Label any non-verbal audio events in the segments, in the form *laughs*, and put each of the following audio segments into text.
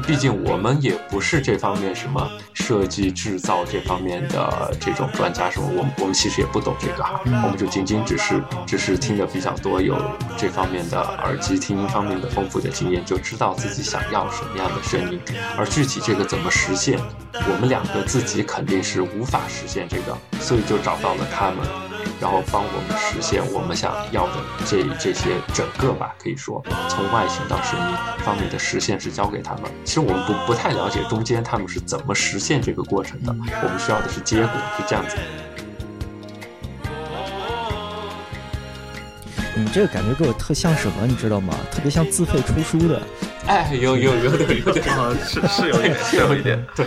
毕竟我们也不是这方面什么设计制造这方面的这种专家什么，我们我们其实也不懂这个哈，我们就仅仅只是只是听的比较多，有这方面的耳机听音方面的丰富的经验，就知道自己想要什么样的声音，而具体这个怎么实现，我们两个自己肯定是无法实现这个，所以就找到了他们。然后帮我们实现我们想要的这这些整个吧，可以说从外形到声音方面的实现是交给他们。其实我们不不太了解中间他们是怎么实现这个过程的，我们需要的是结果，是这样子。你这个感觉给我特像什么，你知道吗？特别像自费出书的。哎，有有有点有点，*laughs* 是是有点，*laughs* 是有一点，对。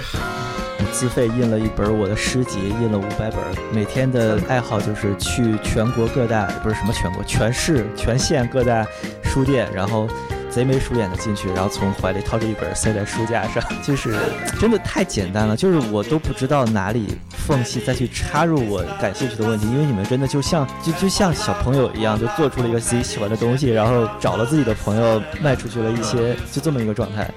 自费印了一本我的诗集，印了五百本。每天的爱好就是去全国各大，不是什么全国，全市、全县各大书店，然后贼眉鼠眼的进去，然后从怀里掏出一本塞在书架上。就是真的太简单了，就是我都不知道哪里缝隙再去插入我感兴趣的问题，因为你们真的就像就就像小朋友一样，就做出了一个自己喜欢的东西，然后找了自己的朋友卖出去了一些，就这么一个状态。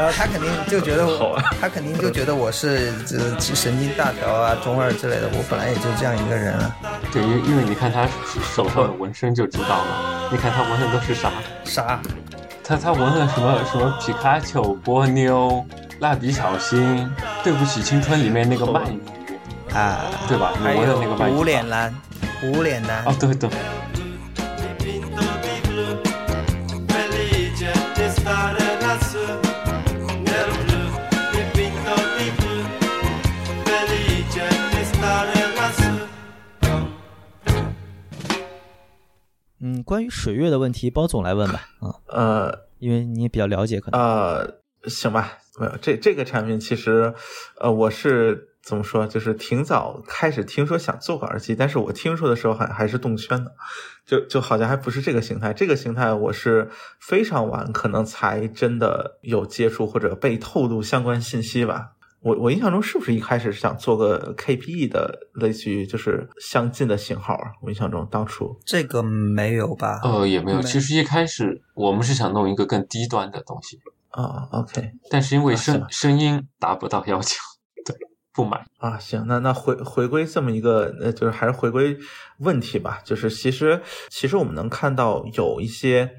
然后他肯定就觉得我，他肯定就觉得我是这神经大条啊、中二之类的。我本来也就这样一个人啊。对，因因为你看他手上的纹身就知道了。你看他纹的都是啥？啥？他他纹了什么什么皮卡丘、波妞、蜡笔小新、对不起青春里面那个鳗鱼啊，对吧？你纹的那个鳗鱼无脸男，无脸男。哦，对对。关于水月的问题，包总来问吧。嗯，呃，因为你也比较了解，可能呃，行吧。没有这这个产品，其实呃，我是怎么说，就是挺早开始听说想做个耳机，但是我听说的时候还还是动圈的，就就好像还不是这个形态。这个形态我是非常晚，可能才真的有接触或者被透露相关信息吧。我我印象中是不是一开始是想做个 KPE 的，类似于就是相近的型号啊？我印象中当初这个没有吧？呃，也没有。其实一开始我们是想弄一个更低端的东西啊。OK，但是因为声声音达不到要求，对，不买啊。行，那那回回归这么一个，呃，就是还是回归问题吧。就是其实其实我们能看到有一些。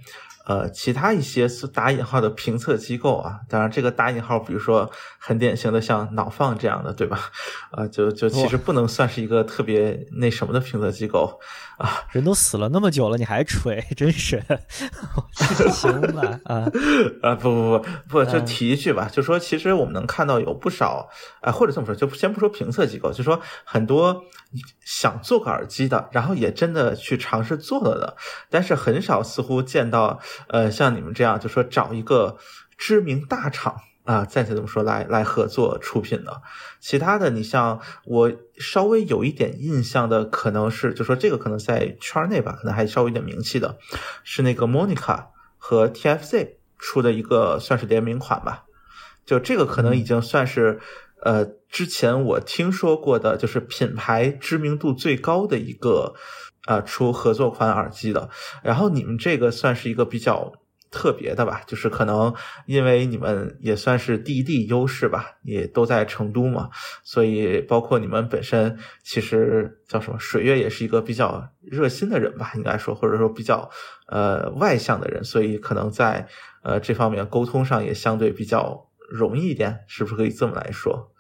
呃，其他一些是打引号的评测机构啊，当然这个打引号，比如说很典型的像脑放这样的，对吧？啊，就就其实不能算是一个特别那什么的评测机构。啊，*laughs* 人都死了那么久了，你还吹，*laughs* 真是 *laughs* 行吧？啊啊，不不不不，就提一句吧，就说其实我们能看到有不少，啊，或者这么说，就先不说评测机构，就说很多想做个耳机的，然后也真的去尝试做了的，但是很少似乎见到，呃，像你们这样，就说找一个知名大厂。啊，暂且这么说，来来合作出品的，其他的你像我稍微有一点印象的，可能是就说这个可能在圈内吧，可能还稍微有点名气的，是那个 Monica 和 TFC 出的一个算是联名款吧，就这个可能已经算是呃之前我听说过的，就是品牌知名度最高的一个啊出合作款耳机的，然后你们这个算是一个比较。特别的吧，就是可能因为你们也算是地地优势吧，也都在成都嘛，所以包括你们本身其实叫什么水月也是一个比较热心的人吧，应该说或者说比较呃外向的人，所以可能在呃这方面沟通上也相对比较容易一点，是不是可以这么来说？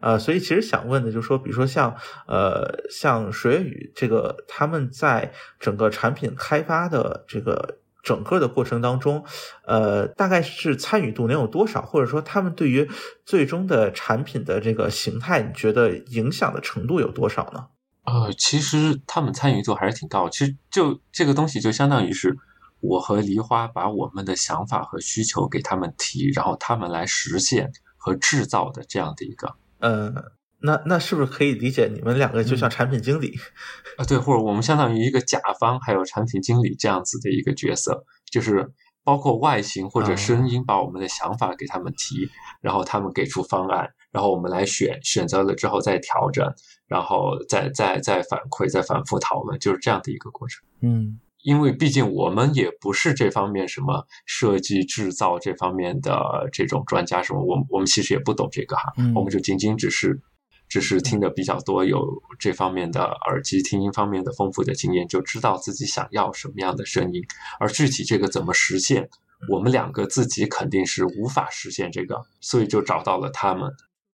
呃，所以其实想问的就是说，比如说像呃像水月雨这个，他们在整个产品开发的这个。整个的过程当中，呃，大概是参与度能有多少？或者说，他们对于最终的产品的这个形态，你觉得影响的程度有多少呢？呃，其实他们参与度还是挺高。其实就这个东西，就相当于是我和梨花把我们的想法和需求给他们提，然后他们来实现和制造的这样的一个，呃。那那是不是可以理解你们两个就像产品经理 *laughs* 啊？对，或者我们相当于一个甲方，还有产品经理这样子的一个角色，就是包括外形或者声音，把我们的想法给他们提，然后他们给出方案，然后我们来选，选择了之后再调整，然后再再再反馈，再反复讨论，就是这样的一个过程。嗯，因为毕竟我们也不是这方面什么设计制造这方面的这种专家，什么我我们其实也不懂这个哈，我们就仅仅只是只是听的比较多，有这方面的耳机听音方面的丰富的经验，就知道自己想要什么样的声音，而具体这个怎么实现，我们两个自己肯定是无法实现这个，所以就找到了他们，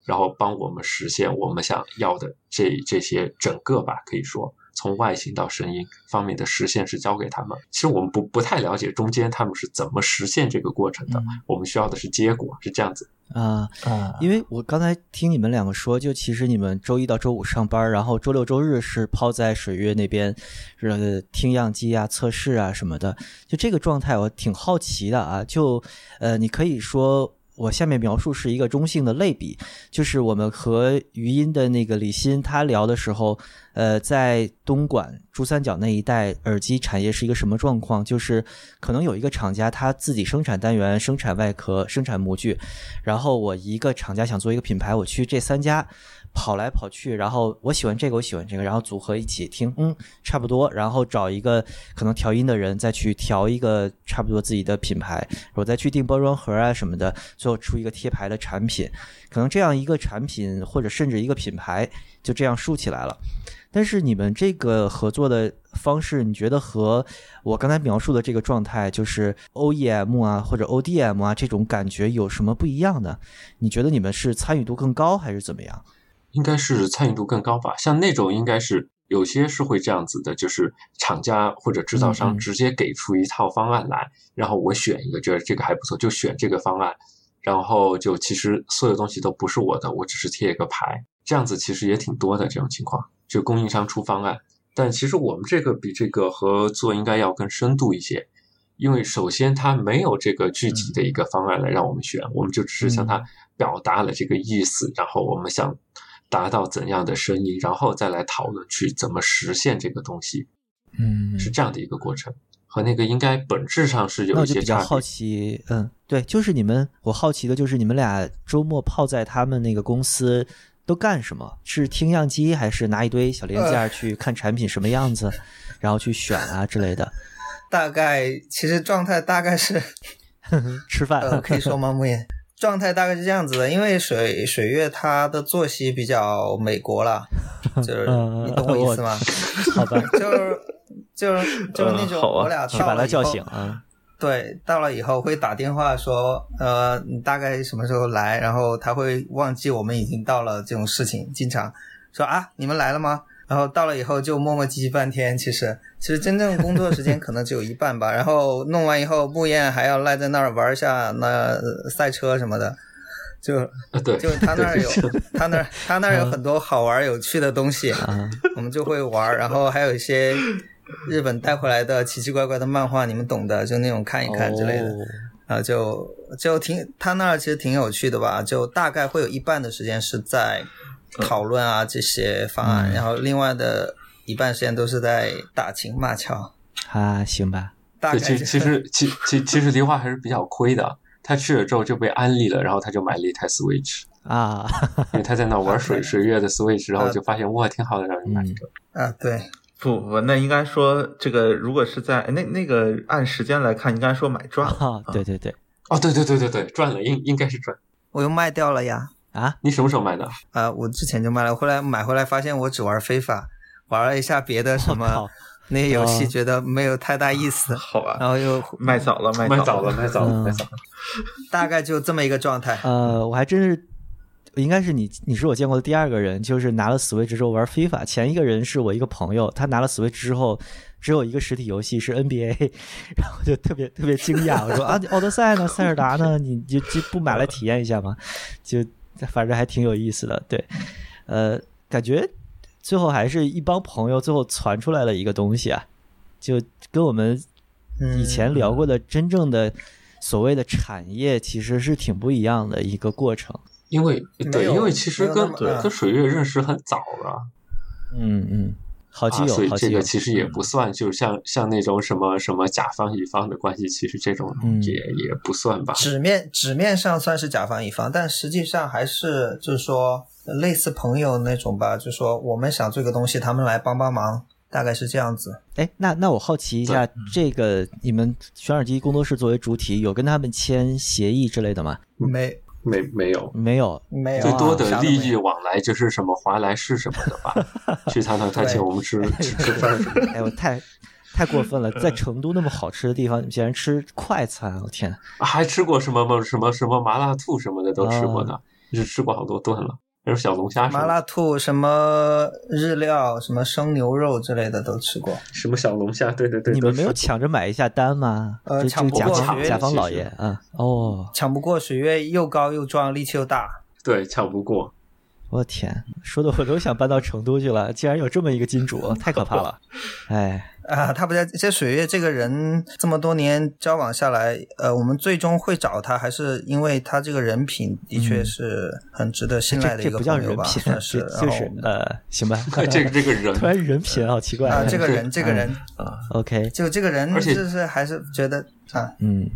然后帮我们实现我们想要的这这些整个吧，可以说。从外形到声音方面的实现是交给他们。其实我们不不太了解中间他们是怎么实现这个过程的。我们需要的是结果，是这样子啊啊！因为我刚才听你们两个说，就其实你们周一到周五上班，然后周六周日是泡在水月那边，呃，听样机啊、测试啊什么的。就这个状态，我挺好奇的啊。就呃，你可以说。我下面描述是一个中性的类比，就是我们和余音的那个李欣他聊的时候，呃，在东莞珠三角那一带耳机产业是一个什么状况？就是可能有一个厂家他自己生产单元、生产外壳、生产模具，然后我一个厂家想做一个品牌，我去这三家。跑来跑去，然后我喜欢这个，我喜欢这个，然后组合一起听，嗯，差不多，然后找一个可能调音的人再去调一个差不多自己的品牌，我再去订包装盒啊什么的，最后出一个贴牌的产品，可能这样一个产品或者甚至一个品牌就这样竖起来了。但是你们这个合作的方式，你觉得和我刚才描述的这个状态，就是 OEM 啊或者 ODM 啊这种感觉有什么不一样呢？你觉得你们是参与度更高还是怎么样？应该是参与度更高吧，像那种应该是有些是会这样子的，就是厂家或者制造商直接给出一套方案来，然后我选一个，觉得这个还不错，就选这个方案，然后就其实所有东西都不是我的，我只是贴一个牌，这样子其实也挺多的这种情况，就供应商出方案，但其实我们这个比这个合作应该要更深度一些，因为首先他没有这个具体的一个方案来让我们选，我们就只是向他表达了这个意思，然后我们想。达到怎样的声音，然后再来讨论去怎么实现这个东西，嗯，是这样的一个过程，和那个应该本质上是有一些差别。比较好奇，嗯，对，就是你们，我好奇的就是你们俩周末泡在他们那个公司都干什么？是听样机，还是拿一堆小零件去看产品什么样子，然后去选啊之类的？*laughs* 大概其实状态大概是 *laughs* 吃饭，可以说吗？木叶。状态大概是这样子的，因为水水月他的作息比较美国了，就是你懂我意思吗？好吧，就是就是就是那种我俩去把他叫醒啊。对，到了以后会打电话说，呃，你大概什么时候来？然后他会忘记我们已经到了这种事情，经常说啊，你们来了吗？然后到了以后就磨磨唧唧半天，其实其实真正工作时间可能只有一半吧。然后弄完以后，木燕还要赖在那儿玩一下那赛车什么的，就就他那儿有 *laughs* 他那儿他那儿有很多好玩有趣的东西，我们就会玩。然后还有一些日本带回来的奇奇怪怪的漫画，你们懂的，就那种看一看之类的。啊，就就挺他那儿其实挺有趣的吧？就大概会有一半的时间是在。讨论啊这些方案，然后另外的一半时间都是在打情骂俏啊，行吧。对，其实其实其其其实梨花还是比较亏的。他去了之后就被安利了，然后他就买了一台 Switch 啊，因为他在那玩水水月的 Switch，然后就发现哇挺好的，让人买一个。啊，对，不不，那应该说这个如果是在那那个按时间来看，应该说买赚了。对对对，哦对对对对对，赚了，应应该是赚。我又卖掉了呀。啊，你什么时候买的？啊，我之前就卖了，后来买回来发现我只玩非法，玩了一下别的什么那些游戏，觉得没有太大意思。好吧，然后又卖早了，卖早了，卖早了，卖早了。大概就这么一个状态。呃，我还真是，应该是你，你是我见过的第二个人，就是拿了 Switch 之后玩非法。前一个人是我一个朋友，他拿了 Switch 之后。只有一个实体游戏是 NBA，*laughs* 然后就特别特别惊讶，我说啊，奥德赛呢，塞尔达呢，你就就不买来体验一下吗？就反正还挺有意思的，对，呃，感觉最后还是一帮朋友最后传出来了一个东西啊，就跟我们以前聊过的真正的所谓的产业其实是挺不一样的一个过程。因为对，因为其实跟跟水月认识很早了，嗯嗯。好基友，所以这个其实也不算，就是像像那种什么什么甲方乙方的关系，其实这种也也不算吧。纸面纸面上算是甲方乙方，但实际上还是就是说类似朋友那种吧。就说我们想做个东西，他们来帮帮忙。大概是这样子。哎，那那我好奇一下，这个你们选耳机工作室作为主体，有跟他们签协议之类的吗？没没没有，没有，没有、啊，最多的利益往来就是什么华莱士什么的吧，*laughs* 去他那他请我们吃吃吃饭什么的。哎，我太太过分了，在成都那么好吃的地方，你竟然吃快餐，我天！啊还吃过什么么什么什么麻辣兔什么的都吃过的，就是吃过好多顿了。还有小龙虾麻辣兔、什么日料、什么生牛肉之类的都吃过。什么小龙虾，对对对，你们没有抢着买一下单吗？呃抢不过方甲方老爷啊，哦，抢不过水月又高又壮，力气又大。对抢不过。我天，说的我都想搬到成都去了，竟然有这么一个金主，太可怕了！*laughs* 哎，啊，他不在。这水月这个人这么多年交往下来，呃，我们最终会找他，还是因为他这个人品的确是很值得信赖的一个人品，算 *laughs* 是。就是呃，行吧，*laughs* 这个这个人 *laughs* 突然人品好奇怪啊，这个人，这个人，啊，OK，就这个人，而且就是还是觉得啊，嗯，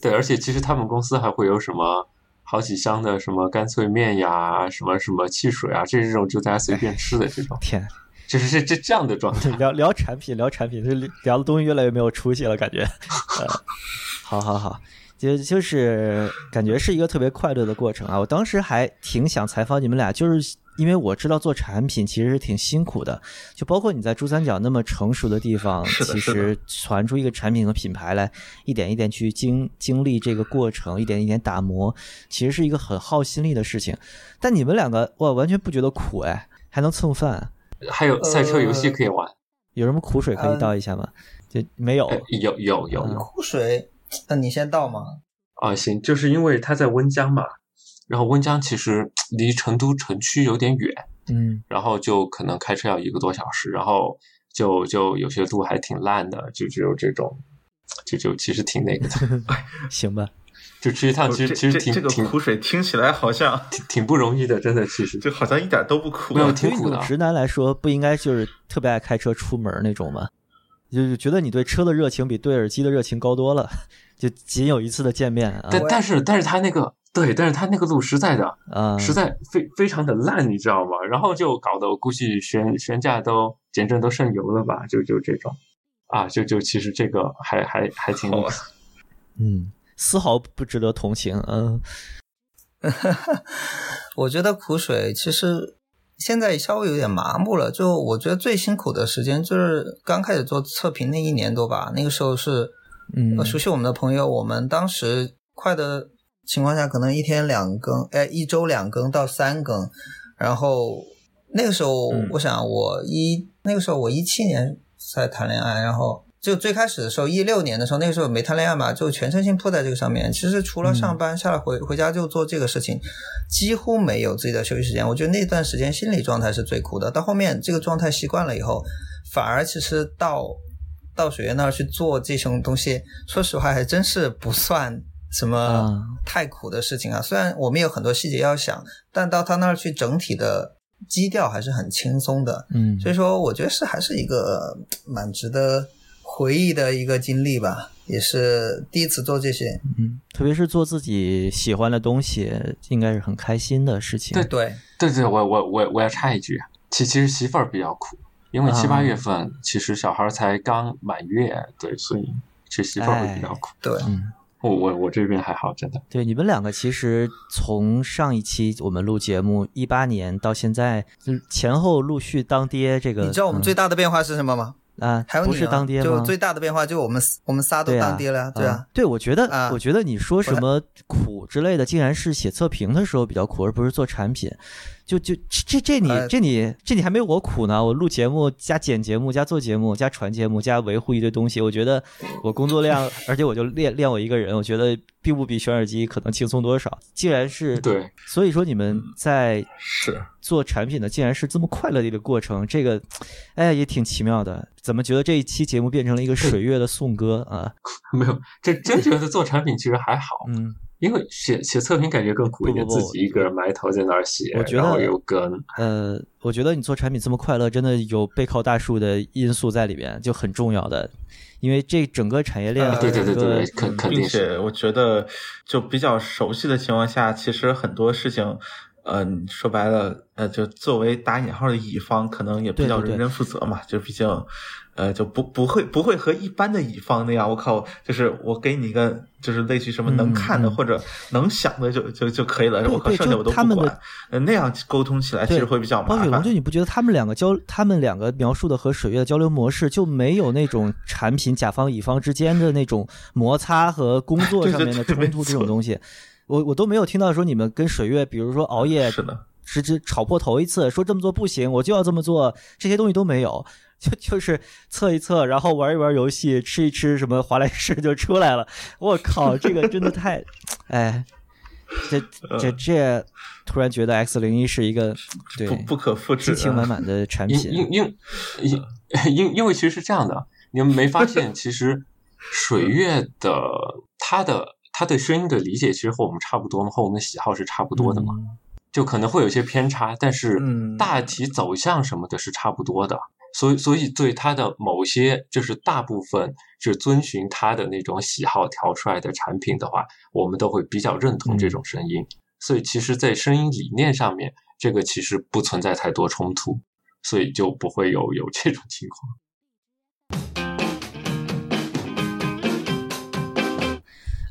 对，而且其实他们公司还会有什么好几箱的什么干脆面呀，什么什么汽水啊，这这种就大家随便吃的这种，天，就是这这这样的状态。*laughs* 聊聊产品，聊产品，这聊的东西越来越没有出息了，感觉。*laughs* 呃，好好好，就就是感觉是一个特别快乐的过程啊！我当时还挺想采访你们俩，就是因为我知道做产品其实是挺辛苦的，就包括你在珠三角那么成熟的地方，其实传出一个产品和品牌来，一点一点去经经历这个过程，一点一点打磨，其实是一个很耗心力的事情。但你们两个哇，完全不觉得苦哎，还能蹭饭。还有赛车游戏可以玩，有什么苦水可以倒一下吗？就没有呃有有有有苦水，那你先倒嘛。啊，行，就是因为它在温江嘛，然后温江其实离成都城区有点远，嗯然后就可能开车要一个多小时，然后就就有些路还挺烂的，就只有这种，就就其实挺那个的，*laughs* 行吧，就去一趟其实这其实挺这个挺挺苦水听起来好像 *laughs* 挺挺不容易的，真的，其实。就好像一点都不苦没有挺苦的直男来说，不应该就是特别爱开车出门那种吗？就是觉得你对车的热情比对耳机的热情高多了，就仅有一次的见面啊。但但是但是他那个对，但是他那个路实在的啊，实在非非常的烂，你知道吗？然后就搞得我估计悬悬架都减震都渗油了吧，就就这种。啊，就就其实这个还还还挺 *laughs* 嗯，丝毫不值得同情，嗯 *laughs* 我觉得苦水其实现在稍微有点麻木了。就我觉得最辛苦的时间就是刚开始做测评那一年多吧，那个时候是，嗯呃熟悉我们的朋友，我们当时快的情况下，可能一天两更，哎，一周两更到三更，然后那个时候，嗯我想我一那个时候我一七年才谈恋爱，然后就最开始的时候，一六年的时候，那个时候没谈恋爱嘛，就全身心扑在这个上面。其实除了上班下来回回家就做这个事情，几乎没有自己的休息时间。我觉得那段时间心理状态是最苦的。到后面这个状态习惯了以后，反而其实到到水源那儿去做这种东西，说实话还真是不算什么啊太苦的事情啊。虽然我们有很多细节要想，但到他那儿去，整体的基调还是很轻松的。嗯，所以说，我觉得是还是一个蛮值得回忆的一个经历吧，也是第一次做这些。嗯，特别是做自己喜欢的东西，应该是很开心的事情。对对，对对，我我我我要插一句，其其实媳妇儿比较苦，因为七八啊月份其实小孩才刚满月，对，所以其实媳妇儿会比较苦。对，嗯，我我我这边还好，真的。对，你们两个其实从上一期我们录节目一八年到现在，嗯前后陆续当爹，这个你知道我们最大的变化是什么吗？嗯啊，还有你、啊、不是当爹吗？就最大的变化就我们我们仨都当爹了呀，对啊。对，我觉得，啊我觉得你说什么苦之类的，竟然是写测评的时候比较苦，而不是做产品。就就这这你呃这你这你还没我苦呢，我录节目加剪节目加做节目加传节目加维护一堆东西，我觉得我工作量，而且我就练练我一个人，我觉得并不比选耳机可能轻松多少。既然是对，所以说你们在是做产品的，竟然是这么快乐的一个过程，这个，哎，也挺奇妙的。怎么觉得这一期节目变成了一个水月的颂歌啊？*laughs* 没有，这真觉得做产品其实还好，嗯，因为写写测评感觉更苦一点，不不不自己一个人埋头在那儿写，我觉得然后又跟呃，我觉得你做产品这么快乐，真的有背靠大树的因素在里边，就很重要的。因为这整个产业链对对对对，肯定是。且我觉得，就比较熟悉的情况下，其实很多事情，嗯，说白了，呃，就作为打引号的乙方，可能也比较认真负责嘛，就毕竟，呃，就不不会不会和一般的乙方那样，我靠，就是我给你一个就是类似于什么能看的或者能想的就就就可以了，对我靠，对剩下我都就他们的不管，呃那样沟通起来其实会比较麻烦包雪龙就。你不觉得他们两个交，他们两个描述的和水月的交流模式就没有那种产品甲方乙方之间的那种摩擦和工作 *laughs* 上面的冲突这种东西？我我都没有听到说你们跟水月，比如说熬夜是的，直接吵破头一次，说这么做不行，我就要这么做，这些东西都没有，就 *laughs* 就是测一测，然后玩一玩游戏，吃一吃什么华莱士就出来了。我靠，这个真的太，哎，这这这，突然觉得 X 零一是一个对不不可复制激。情满满的产品。因因因 *laughs* 因因为其实是这样的，你们没发现其实水月的他的他对声音的理解其实和我们差不多吗？和我们的喜好是差不多的嘛？嗯就可能会有些偏差，但是嗯大体走向什么的是差不多的。所以，所以对他的某些就是大部分是遵循他的那种喜好调出来的产品的话，我们都会比较认同这种声音。所以，其实，在声音理念上面，这个其实不存在太多冲突，所以就不会有有这种情况。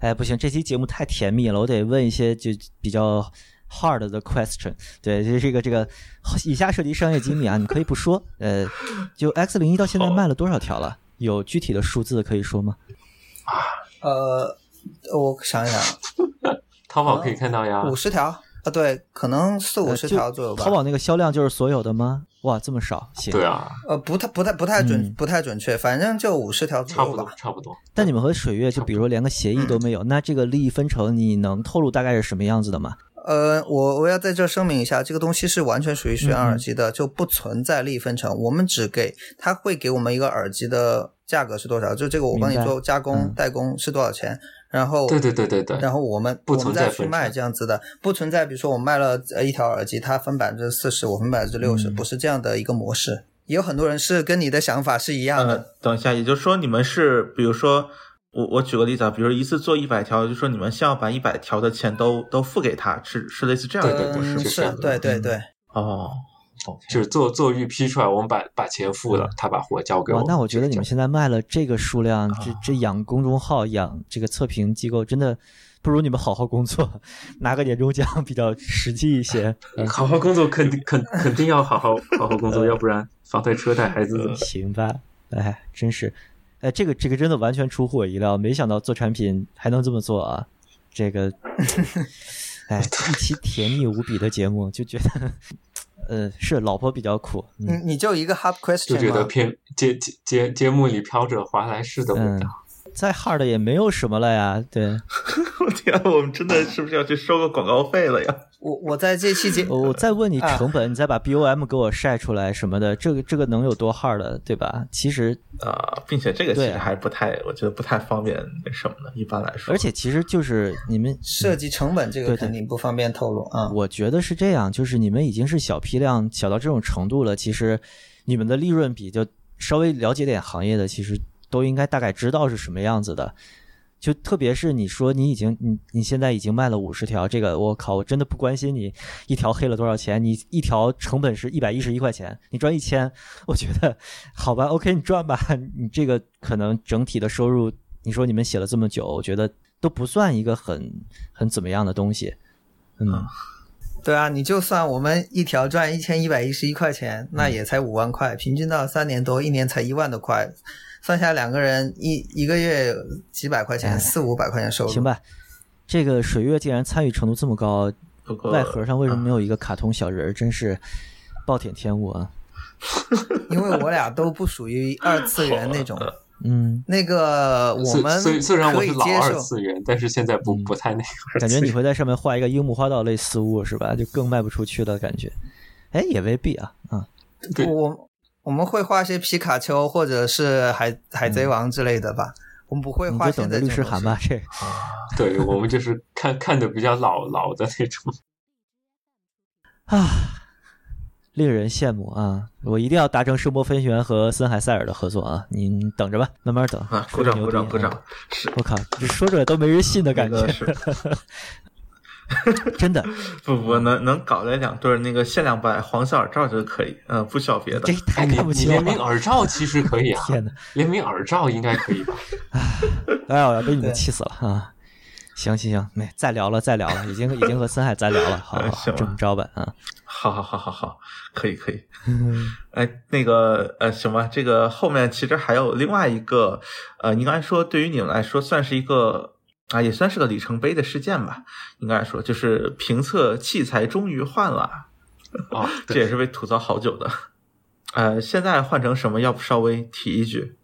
哎，不行，这期节目太甜蜜了，我得问一些就比较 hard 的 question。对，就是这个这个，以下涉及商业机密啊，你可以不说。呃，就 X 零一到现在卖了多少条了？有具体的数字可以说吗？呃，我想一想，*laughs* 淘宝可以看到呀，五十条啊，对，可能四五十条左右吧。淘宝那个销量就是所有的吗？哇，这么少，行。对啊，呃，不太不太不太准、嗯不太准确，反正就五十条差不多左右吧。差不多。但你们和水月就比如说连个协议都没有，那这个利益分成你能透露大概是什么样子的吗？呃，我我要在这声明一下，这个东西是完全属于学员嗯嗯耳机的，就不存在利益分成。我们只给他会给我们一个耳机的价格是多少，就这个我帮你做加工、嗯代工是多少钱，然后对对对对对，然后我们不我们存在分再去卖这样子的，不存在比如说我卖了呃一条耳机，它分百分之四十，我分百分之六十，嗯不是这样的一个模式。也有很多人是跟你的想法是一样的。呃，等一下，也就是说你们是，比如说我我举个例子啊，比如一次做一百条，就说你们先要把一百条的钱都都付给他，是是类似这样的对对是对对对，哦，就是做做预批出来，我们把把钱付了，他把货交给我。，那我觉得你们现在卖了这个数量，这这养公众号、养这个测评机构，真的不如你们好好工作，*laughs* 拿个年终奖比较实际一些。*laughs* 好好工作，肯定肯肯定要好好好好工作，要不然房贷车贷孩子怎么行吧，哎，真是，哎，这个这个真的完全出乎我意料，没想到做产品还能这么做啊！这个，*laughs* 哎，一期甜蜜无比的节目，就觉得，呃，是老婆比较苦，你嗯，你就一个 hard question 就？觉得偏节节节节目里飘着华莱士的味嗯道。再 hard 也没有什么了呀，对，*laughs* 我天啊，我们真的是不是要去收个广告费了呀？我我在这期节我我再问你啊成本，你再把 BOM 给我晒出来什么的，这个这个能有多 hard，对吧？其实啊、并且这个其实还不太，我觉得不太方便那什么的，一般来说。而且其实就是你们设计成本这个肯定不方便透露啊。我觉得是这样，就是你们已经是小批量小到这种程度了，其实你们的利润比就稍微了解点行业的，其实都应该大概知道是什么样子的。就特别是你说你已经你你现在已经卖了五十条，这个我靠，我真的不关心你一条黑了多少钱，你一条成本是一百一十一块钱，你赚一千，我觉得好吧，OK，你赚吧，你这个可能整体的收入，你说你们写了这么久，我觉得都不算一个很很怎么样的东西，嗯。对啊，你就算我们一条赚一千一百一十一块钱，那也才五万块，平均到三年多，一年才一万多块，算下来两个人一一个月几百块钱，哎四五百块钱收入。行，吧，这个水月竟然参与程度这么高，外盒上为什么没有一个卡通小人儿？真是暴殄天物啊！*laughs* *laughs* 因为我俩都不属于二次元那种。嗯，那个我虽们虽虽然我是老二次元，但是现在不嗯不太那个。感觉你会在上面画一个樱木花道类似物是吧？就更卖不出去的感觉。哎，也未必啊，啊，对我我们会画一些皮卡丘或者是海海贼王之类的吧。我们不会画就等着律现在这种东师函吧。*laughs* 这 *laughs* 对我们就是看看的比较老老的那种。*laughs* 啊，令人羡慕啊！我一定要达成声波飞行员和森海塞尔的合作啊！您等着吧，慢慢等。啊，鼓掌鼓掌鼓掌！是我靠，这说出来都没人信的感觉那个。是 *laughs* 真的，不不能能搞来两对那个限量版黄色耳罩就可以，嗯，不需要别的这。太哎，你看不起联名。耳罩其实可以啊，天哪！联名耳罩应该可以吧？哎呀，我要被你们对气死了啊！行行行，没再聊了，再聊了，*laughs* 已经已经和森海再聊了，好好好，行吧这么着吧啊。好好好好好，可以可以。嗯哎，那个呃，行吧，这个后面其实还有另外一个，呃，你刚才说对于你们来说算是一个啊，也算是个里程碑的事件吧。应该说，就是评测器材终于换了，哦，*laughs* 这也是被吐槽好久的。呃，现在换成什么？要不稍微提一句？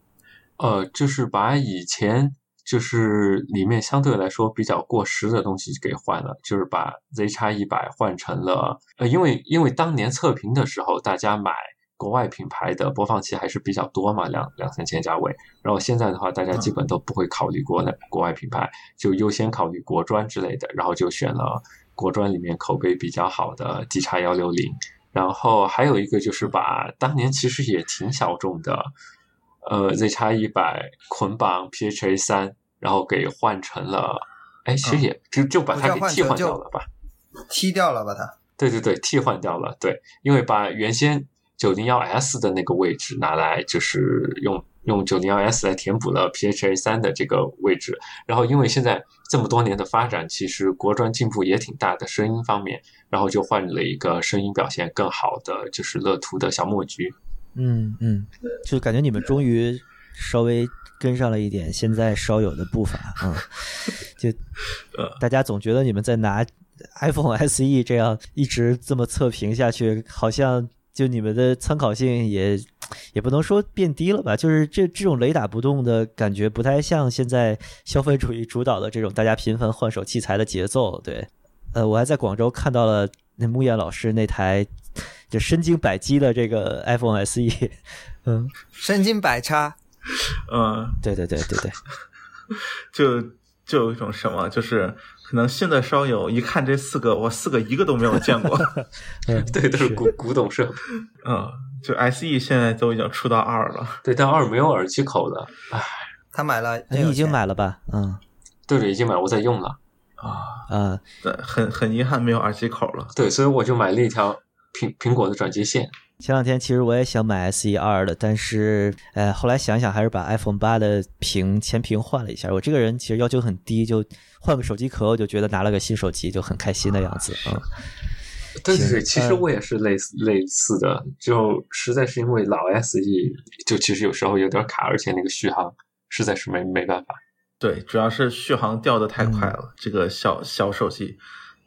呃，就是把以前就是里面相对来说比较过时的东西给换了，就是把 Z 叉一百换成了呃，因为因为当年测评的时候，大家买国外品牌的播放器还是比较多嘛，两两三千价位。然后现在的话，大家基本都不会考虑国内国外品牌，就优先考虑国专之类的，然后就选了国专里面口碑比较好的 D 叉幺六零。然后还有一个就是把当年其实也挺小众的，呃 Z 叉一百捆绑 PHA 三，然后给换成了，哎，其实也就就把它给替换掉了吧？踢掉了吧它。对对对，替换掉了，对，因为把原先九零幺 S 的那个位置拿来，就是用用九零幺 S 来填补了 PHA 三的这个位置。然后因为现在这么多年的发展，其实国专进步也挺大的，声音方面，然后就换了一个声音表现更好的，就是乐图的小墨菊。嗯嗯，就感觉你们终于稍微跟上了一点现在稍有的步伐啊、嗯，*laughs* 就呃大家总觉得你们在拿 iPhone SE 这样一直这么测评下去，好像就你们的参考性也也不能说变低了吧，就是这这种雷打不动的感觉，不太像现在消费主义主导的这种大家频繁换手器材的节奏。对，呃，我还在广州看到了那木燕老师那台就身经百击的这个 iPhone SE，*laughs* 嗯，身经百差，嗯，对对对对对，*laughs* 就就有一种什么，就是可能新的烧友一看这四个，我四个一个都没有见过。*laughs* 嗯，*laughs* 对，都是古古董设备。嗯，就 SE 现在都已经出到二了。*laughs* 对，但二没有耳机口的，唉，他买了，你已经买了吧？嗯对对，已经买，我在用了。啊，对，很很遗憾没有耳机口了。对，所以我就买了一条苹苹果的转接线。前两天其实我也想买 SE 二的，但是呃，后来想想还是把 iPhone 八的屏前屏换了一下。我这个人其实要求很低，就换个手机壳，我就觉得拿了个新手机就很开心的样子啊。嗯行对对对，其实嗯我也是类似类似的，就实在是因为老 SE 就其实有时候有点卡，而且那个续航实在是没没办法。对，主要是续航掉的太快了。这个小小手机，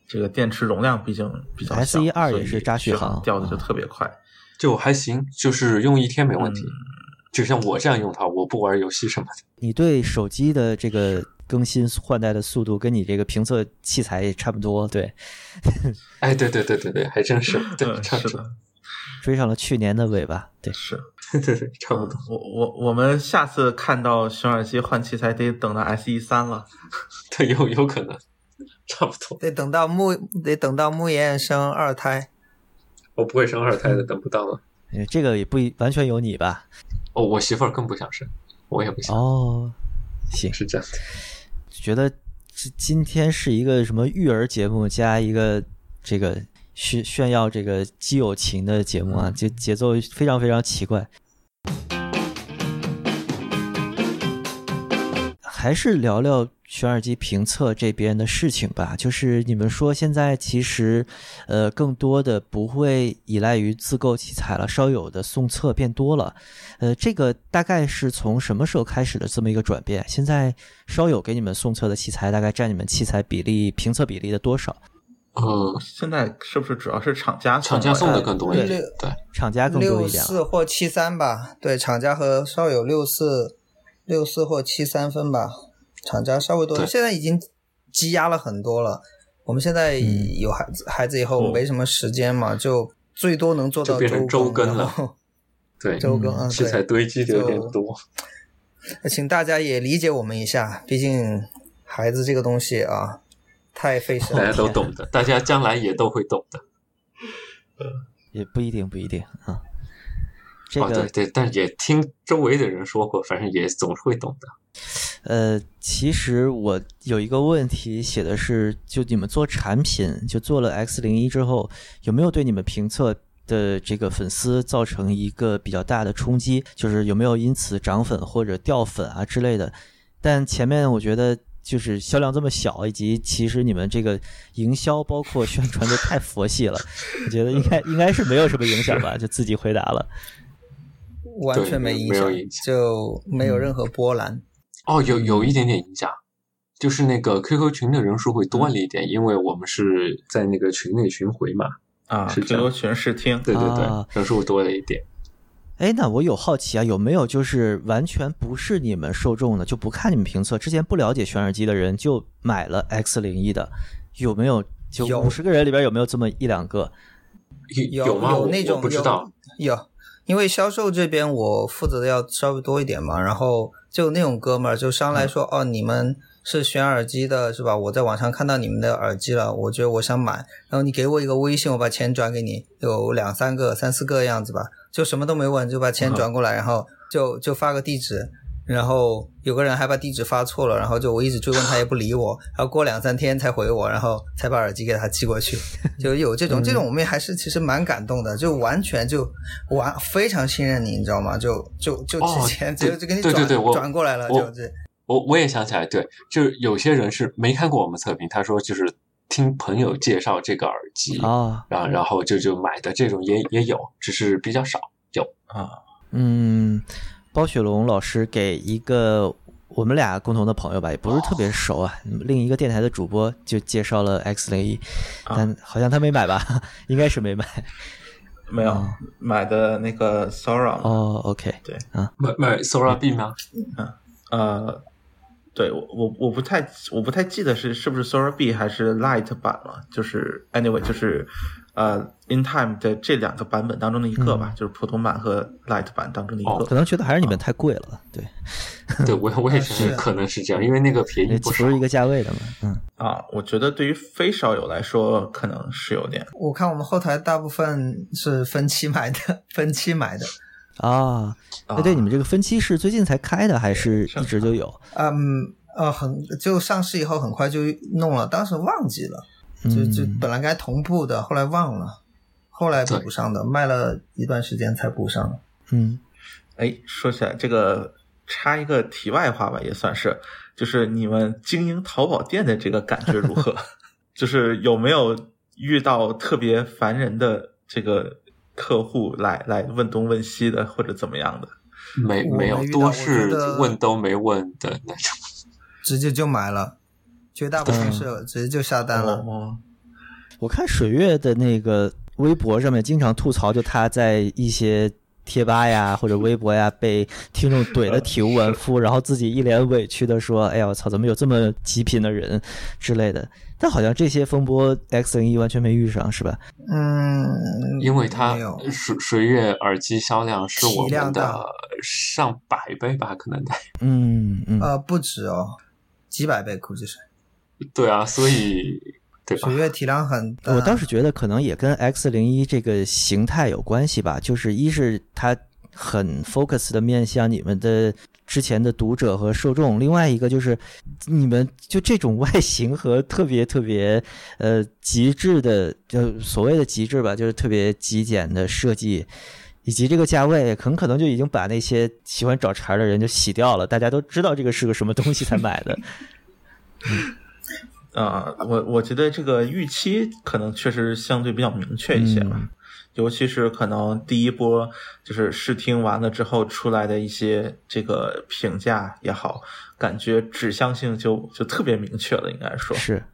这个电池容量毕竟比较小 SE 二所以也是扎续续航掉的就啊特别快。就还行，就是用一天没问题。嗯就像我这样用它，我不玩游戏什么的。*laughs* 你对手机的这个更新换代的速度，跟你这个评测器材也差不多，对，哎，对对对对对，还真是，*laughs* 对，嗯，差不多，是的，追上了去年的尾巴，对，是。*laughs* 对对对，差不多。我我我们下次看到熊耳机换器材得等到 SE 三了。对，有有可能，差不多。得等到木得等到木妍生二胎，我不会生二胎的，等不到了。呃这个也不一完全由你吧？哦，我媳妇儿更不想生，我也不想，哦，行，是这样的。觉得这今天是一个什么育儿节目加一个这个炫炫耀这个基友情的节目啊，就节奏非常非常奇怪。还是聊聊选耳机评测这边的事情吧。就是你们说现在其实，呃，更多的不会依赖于自购器材了，稍有的送测变多了。呃，这个大概是从什么时候开始的这么一个转变？现在稍有给你们送测的器材，大概占你们器材比例、评测比例的多少？嗯，现在是不是主要是厂家厂家送的的更多一点对。对，厂家更多六一点了。四或七三吧，对，厂家和稍有六四六四或七三分吧，厂家稍微多，现在已经积压了很多了。我们现在嗯有孩子孩子以后哦没什么时间嘛，就最多能做到就变成周更了对，周更 *laughs* 啊，器材，堆积的有点多。请大家也理解我们一下，毕竟孩子这个东西啊，太费神大。家都懂的，大家将来也都会懂的。*laughs* 也不一定，不一定啊。这哦，个对对，但也听周围的人说过，反正也总是会懂的。呃，其实我有一个问题写的是，就你们做产品，就做了 X 零一之后，有没有对你们评测的这个粉丝造成一个比较大的冲击？就是有没有因此涨粉或者掉粉啊之类的？但前面我觉得就是销量这么小，以及其实你们这个营销包括宣传都太佛系了，我觉得应该应该是没有什么影响吧？就自己回答了。*laughs* 完全没影响，没影响就没有任何波澜。哦，有有一点点影响，就是那个 QQ 群的人数会多了一点，因为我们是在那个群内巡回嘛。啊是这样，QQ 群试听，对对对，啊人数多了一点。哎，那我有好奇啊，有没有就是完全不是你们受众的，就不看你们评测，之前不了解选耳机的人就买了 X 零一的，有没有？就有五十个人里边有没有这么一两个？有吗？有那种不知道。有，因为销售这边我负责的要稍微多一点嘛，然后就那种哥们儿就上来说，哦，你们是选耳机的是吧？我在网上看到你们的耳机了，我觉得我想买，然后你给我一个微信，我把钱转给你，有两三个、三四个样子吧，就什么都没问，就把钱转过来，然后就就发个地址。然后有个人还把地址发错了，然后就我一直追问他也不理我，然后过两三天才回我，然后才把耳机给他寄过去，*laughs* 就有这种这种我们还是其实蛮感动的，就完全就完非常信任你，你知道吗？就就就哦直接对就就给你转对对对转过来了，就这我我也想起来，对，就是有些人是没看过我们测评，他说就是听朋友介绍这个耳机，啊，然后然后就就买的这种也也有，只是比较少。有啊，嗯，包雪龙老师给一个我们俩共同的朋友吧，也不是特别熟啊，另一个电台的主播就介绍了 X 零一，啊。但好像他没买吧？*laughs* 应该是没买。没有哦。买的那个 Sora，哦，OK，对。啊，买买 Sora B 吗？呃，对我我我不太我不太记得是是不是 Sora B 还是 Light 版了，就是 anyway 就是呃 In Time 的这两个版本当中的一个吧，就是普通版和 Light 版当中的一哦个。可能觉得还是你们太贵了，对，*laughs* 对我我也觉是得可能是这样，因为那个便宜那不少不是。一个价位的嘛，嗯，啊，我觉得对于非少有来说，可能是有点我看我们后台大部分是分期买的，分期买的，啊，啊哎，对，你们这个分期是最近才开的，还是一直就有？嗯呃很就上市以后很快就弄了，当时忘记了，就就嗯本来该同步的，后来忘了，后来补上的，卖了一段时间才补上的。嗯，哎，说起来这个插一个题外话吧，也算是，就是你们经营淘宝店的这个感觉如何？*laughs* 就是有没有遇到特别烦人的这个客户来来问东问西的，或者怎么样的？没没有多是问都没问的那种。直接就买了，绝大部分是直接就下单了。哦，我看水月的那个微博上面经常吐槽，就他在一些贴吧呀或者微博呀被听众怼的体无完肤，*laughs* 然后自己一脸委屈的说：“哎呀，我操，怎么有这么极品的人之类的。”但好像这些风波 X 零一完全没遇上，是吧？嗯，因为它水水月耳机销量是我们的上百倍吧，可能得。嗯嗯，呃不止哦，几百倍估计是。*laughs* 对啊，所以对吧水？月体量很大，我倒是觉得可能也跟 X 零一这个形态有关系吧，就是一是它很 focus 的面向你们的之前的读者和受众，另外一个就是你们就这种外形和特别特别呃极致的，就所谓的极致吧，就是特别极简的设计。以及这个价位，很可能就已经把那些喜欢找茬的人就洗掉了。大家都知道这个是个什么东西才买的。*laughs* 啊、我我觉得这个预期可能确实相对比较明确一些吧，嗯。尤其是可能第一波就是试听完了之后出来的一些这个评价也好，感觉指向性就就特别明确了，应该说。是，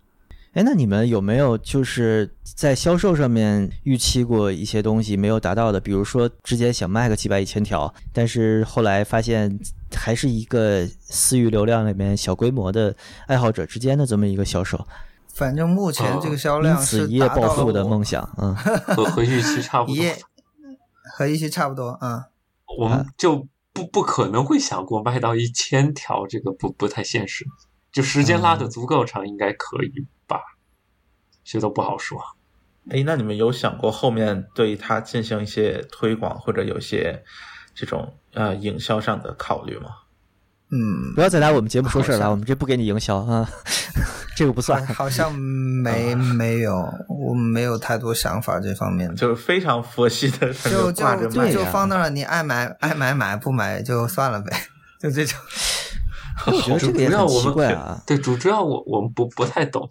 哎，那你们有没有就是在销售上面预期过一些东西没有达到的？比如说之前想卖个几百、一千条，但是后来发现还是一个私域流量里面小规模的爱好者之间的这么一个销售，反正目前这个销量是一夜暴富的梦想。*laughs* 嗯，和和预期差不多，一夜和预期差不多啊。我们就不不可能会想过卖到一千条，这个不不太现实。就时间拉的足够长，应该可以吧？这都不好说。哎，那你们有想过后面对它进行一些推广，或者有些这种呃营销上的考虑吗？嗯，不要再来我们节目说事儿了，我们这不给你营销啊，*laughs* 这个不算。好像没 *laughs* 没有，我没有太多想法这方面的，就是非常佛系的，就就就放那儿，你爱买 *laughs* 爱买买，不买就算了呗，就这种。我觉得这个也很奇怪啊。对，主主要我我们不不太懂。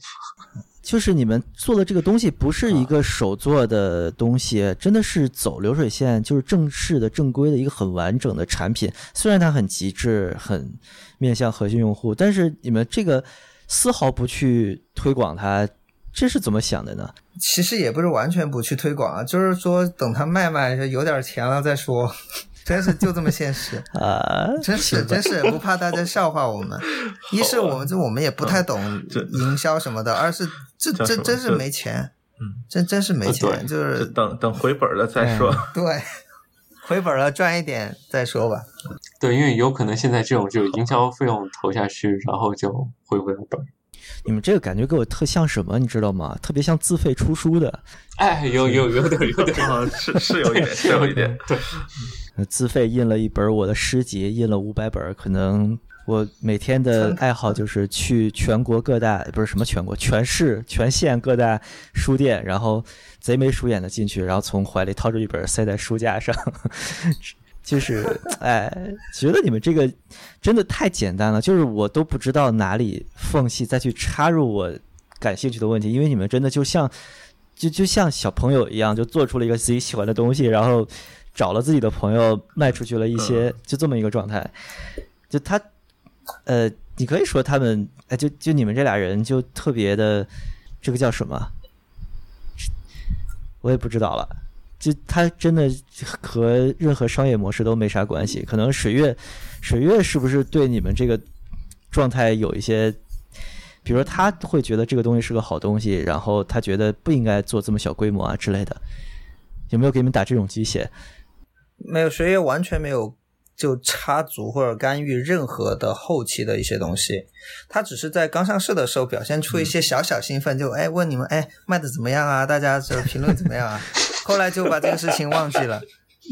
就是你们做的这个东西不是一个手做的东西，真的是走流水线，就是正式的、正规的一个很完整的产品。虽然它很极致、很面向核心用户，但是你们这个丝毫不去推广它，这是怎么想的呢？其实也不是完全不去推广啊，就是说等它卖卖有点钱了再说。真是就这么现实 *laughs* 啊！真是真是不怕大家笑话我们。*laughs* 一是我们这我们也不太懂营销什么的，二是这这真是没钱，嗯，真真是没钱，就是等等回本了再说。对，回本了赚一点再说吧。对，因为有可能现在这种就营销费用投下去，然后就回不了本。你们这个感觉给我特像什么，你知道吗？特别像自费出书的。哎，有有有点有点啊，是是有一点，是有一点。*laughs* 对，自费印了一本我的诗集，印了五百本，可能我每天的爱好就是去全国各大，不是什么全国，全市全县各大书店，然后贼眉鼠眼的进去，然后从怀里掏出一本塞在书架上。*laughs* 就是，哎，觉得你们这个真的太简单了，就是我都不知道哪里缝隙再去插入我感兴趣的问题，因为你们真的就像，就就像小朋友一样，就做出了一个自己喜欢的东西，然后找了自己的朋友卖出去了一些，就这么一个状态。就他，呃，你可以说他们，哎，就就你们这俩人就特别的，这个叫什么？我也不知道了。就他真的和任何商业模式都没啥关系。可能水月，水月是不是对你们这个状态有一些，比如说他会觉得这个东西是个好东西，然后他觉得不应该做这么小规模啊之类的，有没有给你们打这种鸡血？没有，学业完全没有。就插足或者干预任何的后期的一些东西，他只是在刚上市的时候表现出一些小小兴奋，就哎问你们哎卖的怎么样啊？大家这评论怎么样啊？后来就把这个事情忘记了，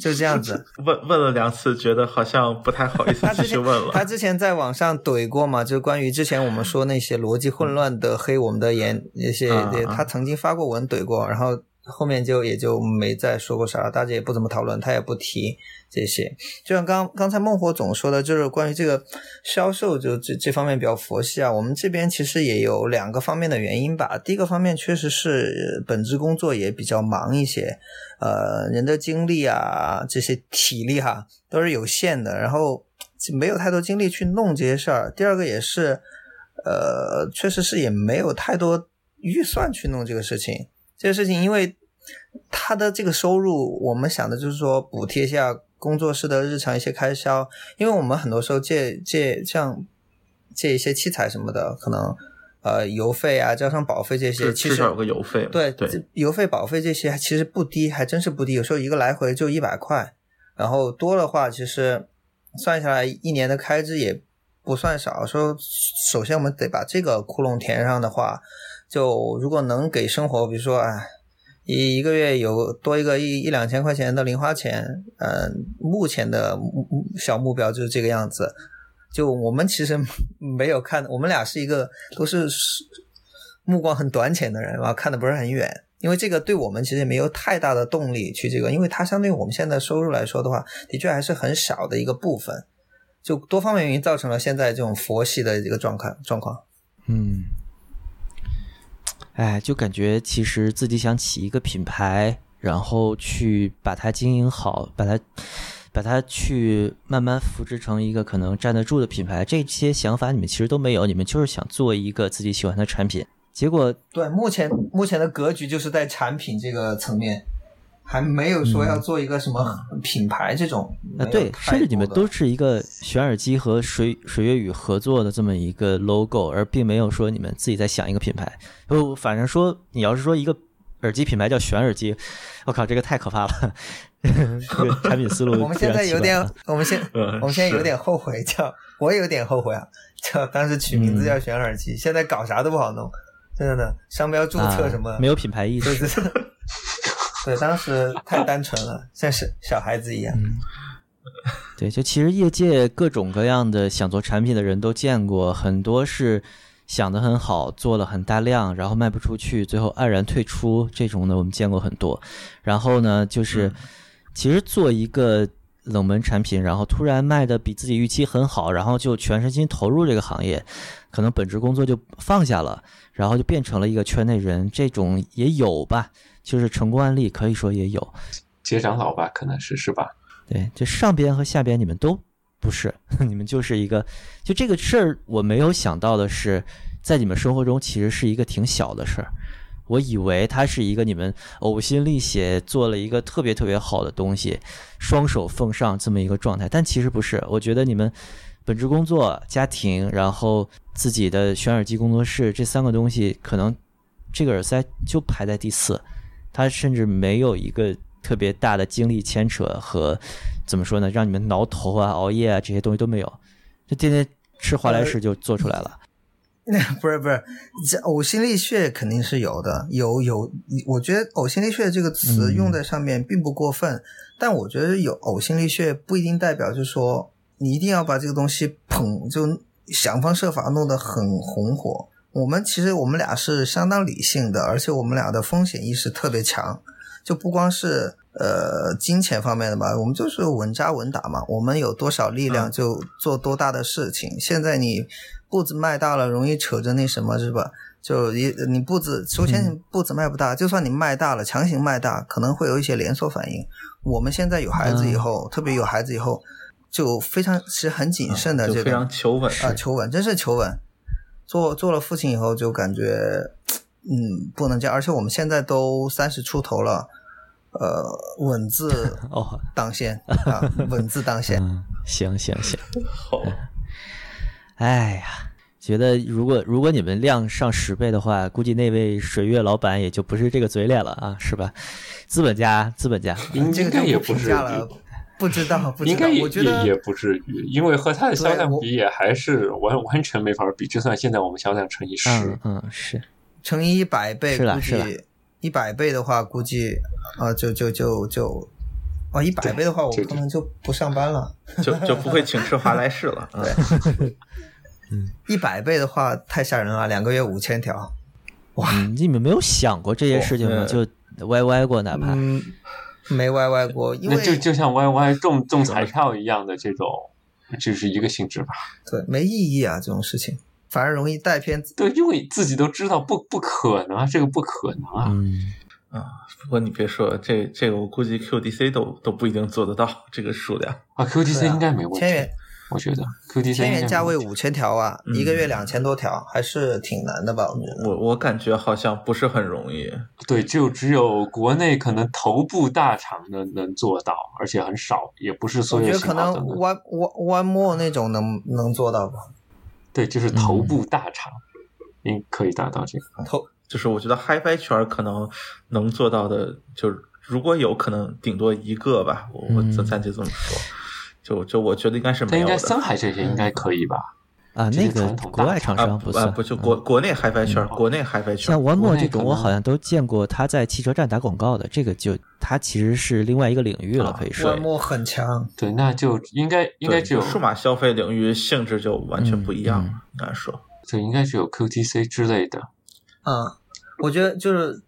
就这样子。*laughs* 问问了两次，觉得好像不太好意思继续问了。他之前在网上怼过嘛？就关于之前我们说那些逻辑混乱的黑我们的言那些，他曾经发过文怼过，然后后面就也就没再说过啥，大家也不怎么讨论，他也不提。这些就像刚刚才孟火总说的，就是关于这个销售，就这这方面比较佛系啊。我们这边其实也有两个方面的原因吧。第一个方面确实是本职工作也比较忙一些，呃，人的精力啊，这些体力哈都是有限的，然后没有太多精力去弄这些事儿。第二个也是，呃，确实是也没有太多预算去弄这个事情。这个事情因为他的这个收入，我们想的就是说补贴一下。工作室的日常一些开销，因为我们很多时候借借像借一些器材什么的，可能呃邮费啊，加上保费这些，其实有个邮费。对对，邮费保费这些其实不低，还真是不低。有时候一个来回就一百块，然后多的话，其实算下来一年的开支也不算少。说首先我们得把这个窟窿填上的话，就如果能给生活，比如说啊。一一个月有多一个一一两千块钱的零花钱，嗯，目前的小目标就是这个样子。就我们其实没有看，我们俩是一个都是目光很短浅的人啊，看的不是很远。因为这个对我们其实没有太大的动力去这个，因为它相对于我们现在收入来说的话，的确还是很少的一个部分。就多方面原因造成了现在这种佛系的一个状况状况。嗯。哎，就感觉其实自己想起一个品牌，然后去把它经营好，把它把它去慢慢复制成一个可能站得住的品牌。这些想法你们其实都没有，你们就是想做一个自己喜欢的产品。结果对目前目前的格局就是在产品这个层面。还没有说要做一个什么品牌这种啊，对，甚至你们都是一个选耳机和水水月雨合作的这么一个 logo，而并没有说你们自己在想一个品牌。就，反正说你要是说一个耳机品牌叫选耳机，我靠，这个太可怕了。*laughs* 这个产品思路，我们现在有点，我们现我们现在有点后悔，叫我有点后悔啊，叫当时取名字叫选耳机，现在搞啥都不好弄，真的，商标注册什么没有品牌意识。*laughs* 对，当时太单纯了，像是小孩子一样。对，就其实业界各种各样的想做产品的人都见过，很多是想的很好，做了很大量，然后卖不出去，最后黯然退出这种的，我们见过很多。然后呢，就是其实做一个冷门产品，然后突然卖的比自己预期很好，然后就全身心投入这个行业，可能本职工作就放下了，然后就变成了一个圈内人，这种也有吧？就是成功案例，可以说也有。接长老吧，可能是是吧？对，就上边和下边你们都不是，*laughs* 你们就是一个，就这个事儿，我没有想到的是，在你们生活中其实是一个挺小的事儿。我以为它是一个你们呕心沥血做了一个特别特别好的东西，双手奉上这么一个状态，但其实不是。我觉得你们本职工作、家庭，然后自己的选耳机工作室这三个东西，可能这个耳塞就排在第四，它甚至没有一个。特别大的精力牵扯和怎么说呢？让你们挠头啊、熬夜啊这些东西都没有，就天天吃华莱士就做出来了。那 *laughs* 不是不是，这呕心沥血肯定是有的，有有。我觉得“呕心沥血”这个词用在上面并不过分，但我觉得有呕心沥血不一定代表就是说你一定要把这个东西捧，就想方设法弄得很红火。我们其实我们俩是相当理性的，而且我们俩的风险意识特别强。就不光是呃金钱方面的吧，我们就是稳扎稳打嘛。我们有多少力量就做多大的事情。现在你步子迈大了，容易扯着那什么是吧？就一你步子，首先你步子迈不大，就算你迈大了，强行迈大，可能会有一些连锁反应。我们现在有孩子以后，特别有孩子以后，就非常其实很谨慎的，就非常求稳啊，求稳，真是求稳。做做了父亲以后，就感觉。嗯，不能这样，而且我们现在都三十出头了，呃，稳字哦 *laughs* 当先啊，稳字当先。嗯行行行，好。哎呀，觉得如果如果你们量上十倍的话，估计那位水月老板也就不是这个嘴脸了啊，是吧？资本家，资本家，应该也不是了，不知道，*laughs* 不知道，应该也也也不至于，因为和它的销量比，也还是完完全没法比。就算现在我们销量乘以十，嗯，是。乘以一百倍，估计一百倍的话，估计啊，就就就就，哦，一百倍的话，我可能就不上班了，就就不会请吃华莱士了。*laughs* 对，嗯，一百倍的话太吓人了，两个月五千条，哇！你们没有想过这些事情吗？就歪歪过，哪怕没歪歪过，因为就就像歪歪中中彩票一样的这种，就是一个性质吧。对，没意义啊，这种事情。反而容易带偏，对，因为自己都知道不不可能啊，这个不可能啊。嗯啊，不过你别说，这这个我估计 QDC 都都不一定做得到这个数量啊。QDC 应该没问题，千元，我觉得 QTC 千元价位五千条啊，一个月两千多条，还是挺难的吧？我我我感觉好像不是很容易。对，就只有国内可能头部大厂能能做到，而且很少，也不是所有。我觉得可能 One One One More 那种能能做到吧。对，就是头部大厂，应可以达到这个头。就是我觉得 HiFi 圈可能能做到的，就是如果有可能，顶多一个吧。我我暂暂就这么说，就就我觉得应该是没有的。应该森海这些应该可以吧？啊，那个国外厂商不算，不就国国内 HiFi 圈，国内 HiFi 圈。像 One More 这种，我好像都见过他在汽车站打广告的，这个就他其实是另外一个领域了，可以说。One More 很强，对，那就应该应该只有数码消费领域性质就完全不一样了，应该说，就应该只有 QTC 之类的。嗯，我觉得就是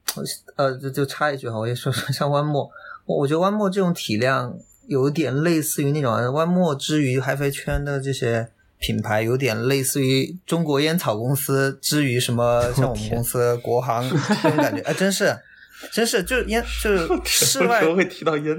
呃，就就插一句哈，我也说说像 One More，我我觉得 One More 这种体量有点类似于那种 One More 之于 HiFi 圈的这些。品牌有点类似于中国烟草公司之于什么，*laughs* 像我们公司国航这种感觉，哎，*laughs* 真是，真是，就是烟，就是室外 *laughs* 会提到烟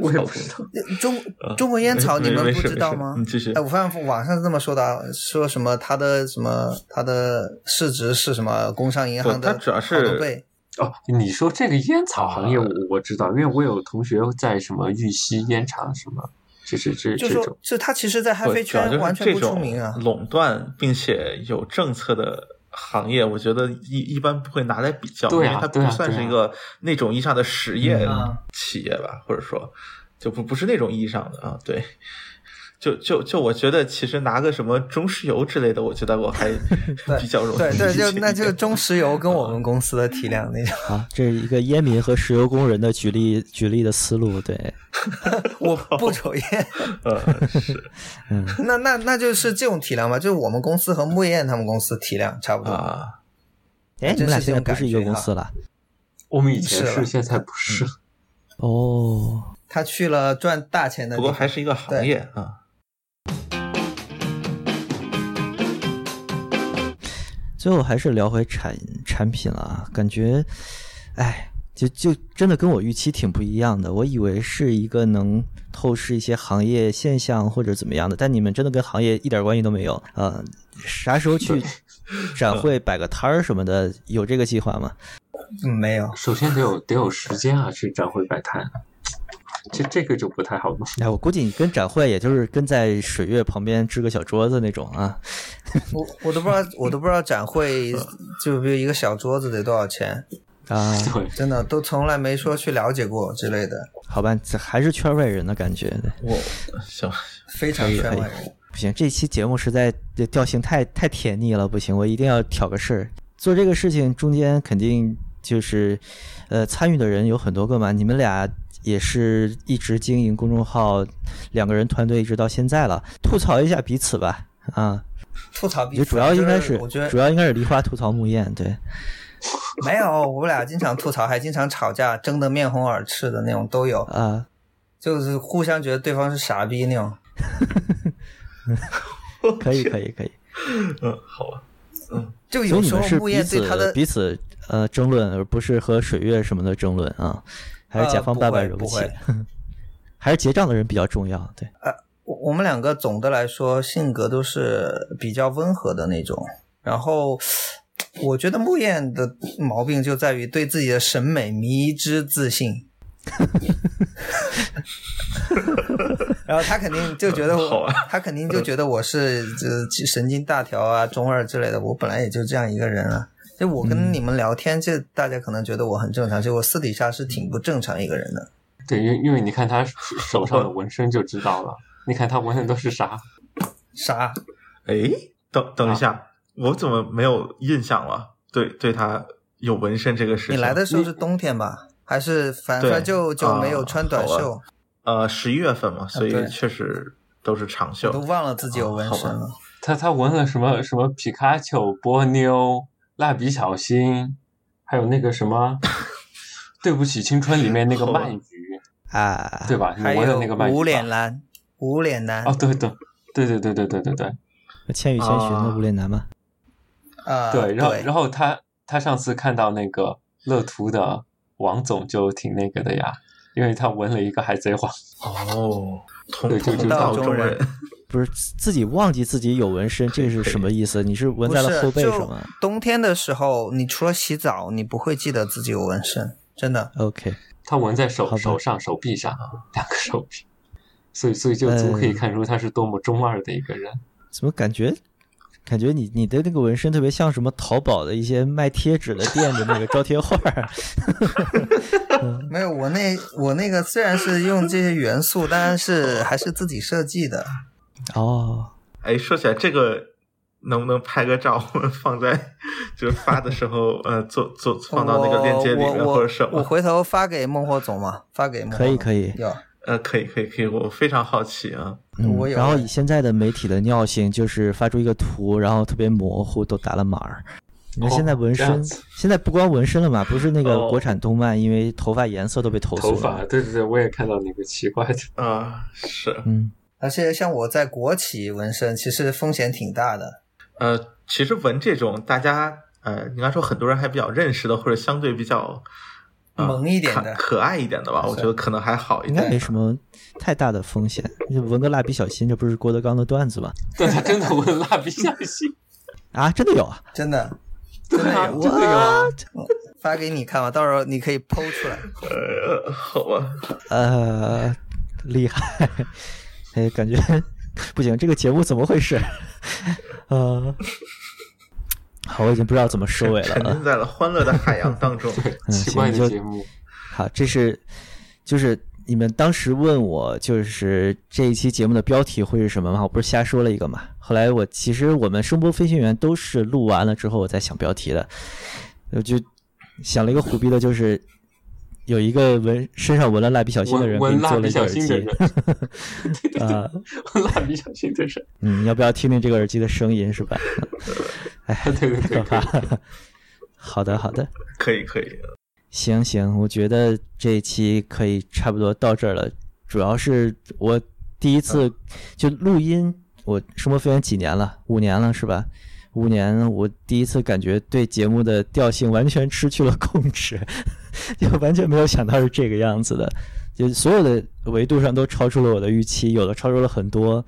草，中中国烟草你们不知道吗？继续。哎，我发现网上这么说的，说什么它的什么它的市值是什么工商银行的好多倍。哦，你说这个烟草行业我我知道，因为我有同学在什么玉溪烟厂什么。就是这这种，就他其实，在嗨飞圈完全不出名啊。垄断并且有政策的行业，我觉得一一般不会拿来比较，因为它不算是一个那种意义上的实业企业吧，或者说就不不是那种意义上的啊。对，就就就我觉得，其实拿个什么中石油之类的，我觉得我还比较容易对对，就那就中石油跟我们公司的体量那种。啊，这是一个烟民和石油工人的举例举例的思路，对，*laughs* 我不抽烟，*laughs* 呃是嗯，那那那就是这种体量吧，就是我们公司和木燕他们公司体量差不多。啊，哎，你们俩现在不是一个公司了？我们以前是，现在不是。哦，他去了赚大钱的不，过还是一个行业啊。最后还是聊回产产品了啊，感觉，哎，就就真的跟我预期挺不一样的。我以为是一个能透视一些行业现象或者怎么样的，但你们真的跟行业一点关系都没有。呃，啥时候去 *laughs* 展会摆个摊儿什么的，有这个计划吗？嗯没有。首先得有得有时间啊，去展会摆摊，这这个就不太好弄。哎，我估计你跟展会也就是跟在水月旁边支个小桌子那种啊。*laughs* 我我都不知道，我都不知道展会就比如一个小桌子得多少钱，啊，对，真的都从来没说去了解过之类的，好吧，这还是圈外人的感觉。对我 *laughs* 行，非常圈外人。不行，这期节目实在调性太太甜腻了，不行，我一定要挑个事儿。做这个事情中间肯定就是，呃，参与的人有很多个嘛。你们俩也是一直经营公众号，两个人团队一直到现在了，吐槽一下彼此吧。啊，吐槽彼此，主要应该是我觉得主要应该是梨花吐槽木燕，对，没有，我们俩经常吐槽，还经常吵架，争得面红耳赤的那种都有，啊，就是互相觉得对方是傻逼那种。可以可以可以。*laughs* 嗯，好吧，就有时候是木彼此燕对他的彼此呃争论，而不是和水月什么的争论啊，还是甲方爸爸呃柔气不起，*laughs* 还是结账的人比较重要，对。我我们两个总的来说性格都是比较温和的那种，然后我觉得木燕的毛病就在于对自己的审美迷之自信。*laughs* 然后他肯定就觉得我 *laughs* 他肯定就觉得我是这神经大条啊、中二之类的。我本来也就这样一个人啊。就我跟你们聊天，这大家可能觉得我很正常，结果私底下是挺不正常一个人的。对，因为因为你看他手上的纹身就知道了。你看他纹的都是啥？啥？哎，等等一啊下，我怎么没有印象了？对，对他有纹身这个事情，你来的时候是冬天吧？还是反对正就就没有穿短啊袖？呃十一月份嘛，所以确实都是长袖我都。忘了自己有纹身了。他他纹了什么什么皮卡丘、波妞、蜡笔小新，还有那个什么 *laughs*《对不起青春》里面那个鳗鱼，啊，对吧？你还有纹的那个鳗鱼无脸男，无脸男哦，对对对对对对对对对千与千寻的无脸男吗？啊，对，然后然后他他上次看到那个乐图的王总就挺那个的呀，因为他纹了一个海贼王。哦，同对就就同道中人，不是自己忘记自己有纹身，这是什么意思？你是纹在了后背就上吗冬天的时候，你除了洗澡，你不会记得自己有纹身，真的。？OK，他纹在手手上、手臂上，两个手臂，所以所以就足可以看出他是多么中二的一个人。怎么感觉感觉你你的那个纹身特别像什么淘宝的一些卖贴纸的店的那个招贴画儿？*laughs* *laughs* 没有，我那我那个虽然是用这些元素，但是还是自己设计的。哦，哎，说起来这个，能不能拍个照放在就是发的时候，呃，做做放到那个链接里面或者什么？我回头发给孟获总嘛，发给孟获可以可以有，呃，可以可以可以，我非常好奇啊。嗯我，有然后以现在的媒体的尿性，就是发出一个图，然后特别模糊，都打了码儿。你看哦现在纹身，现在不光纹身了嘛，不是那个哦国产动漫，因为头发颜色都被投诉了。头发，对对对，我也看到那个奇怪的。啊、是，嗯，而且像我在国企纹身，其实风险挺大的。呃，其实纹这种大家呃，应该说很多人还比较认识的，或者相对比较、呃、萌一点的可可爱一点的吧，我觉得可能还好一应该。没什么太大的风险。就纹个蜡笔小新，这不是郭德纲的段子吗？*laughs* 对他真的纹蜡笔小新，*laughs* 啊，真的有啊！真的，*laughs* 对啊，有真的有啊。发给你看吧，到时候你可以剖出来。呃，好吧，呃，厉害，哎，感觉不行，这个节目怎么回事？呃，好，我已经不知道怎么收尾了啊沉浸。在了欢乐的海洋当中。嗯，奇怪的节目，好，这是就是你们当时问我，就是这一期节目的标题会是什么吗？我不是瞎说了一个嘛。后来我其实我们声波飞行员都是录完了之后我再想标题的，我就想了一个虎逼的，就是有一个纹身上纹了蜡笔小新的人给你做了一个耳机啊，蜡笔小新的人，嗯，要不要听听这个耳机的声音是吧？哎，对对对，好的好的，可以可以。行行，我觉得这一期可以差不多到这儿了。主要是我第一次就录音，我生活飞行几年了？五年了是吧？五年，我第一次感觉对节目的调性完全失去了控制，*laughs* 就完全没有想到是这个样子的，就所有的维度上都超出了我的预期，有的超出了很多。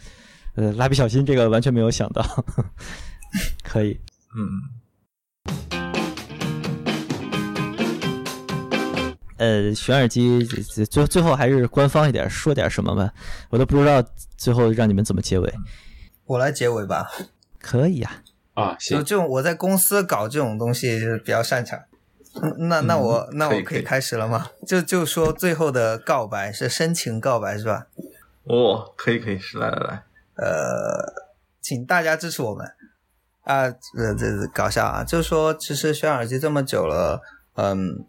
呃，蜡笔小新这个完全没有想到，*laughs* 可以，嗯。呃，选耳机最最后还是官方一点，说点什么吧，我都不知道最后让你们怎么结尾。我来结尾吧，可以呀。啊，行。就这种我在公司搞这种东西就是比较擅长。那那我那我可以开始了吗？就就说最后的告白是深情告白是吧？哦，可以可以，是来来来。呃，请大家支持我们啊！这，这搞笑啊，就是说其实选耳机这么久了，嗯。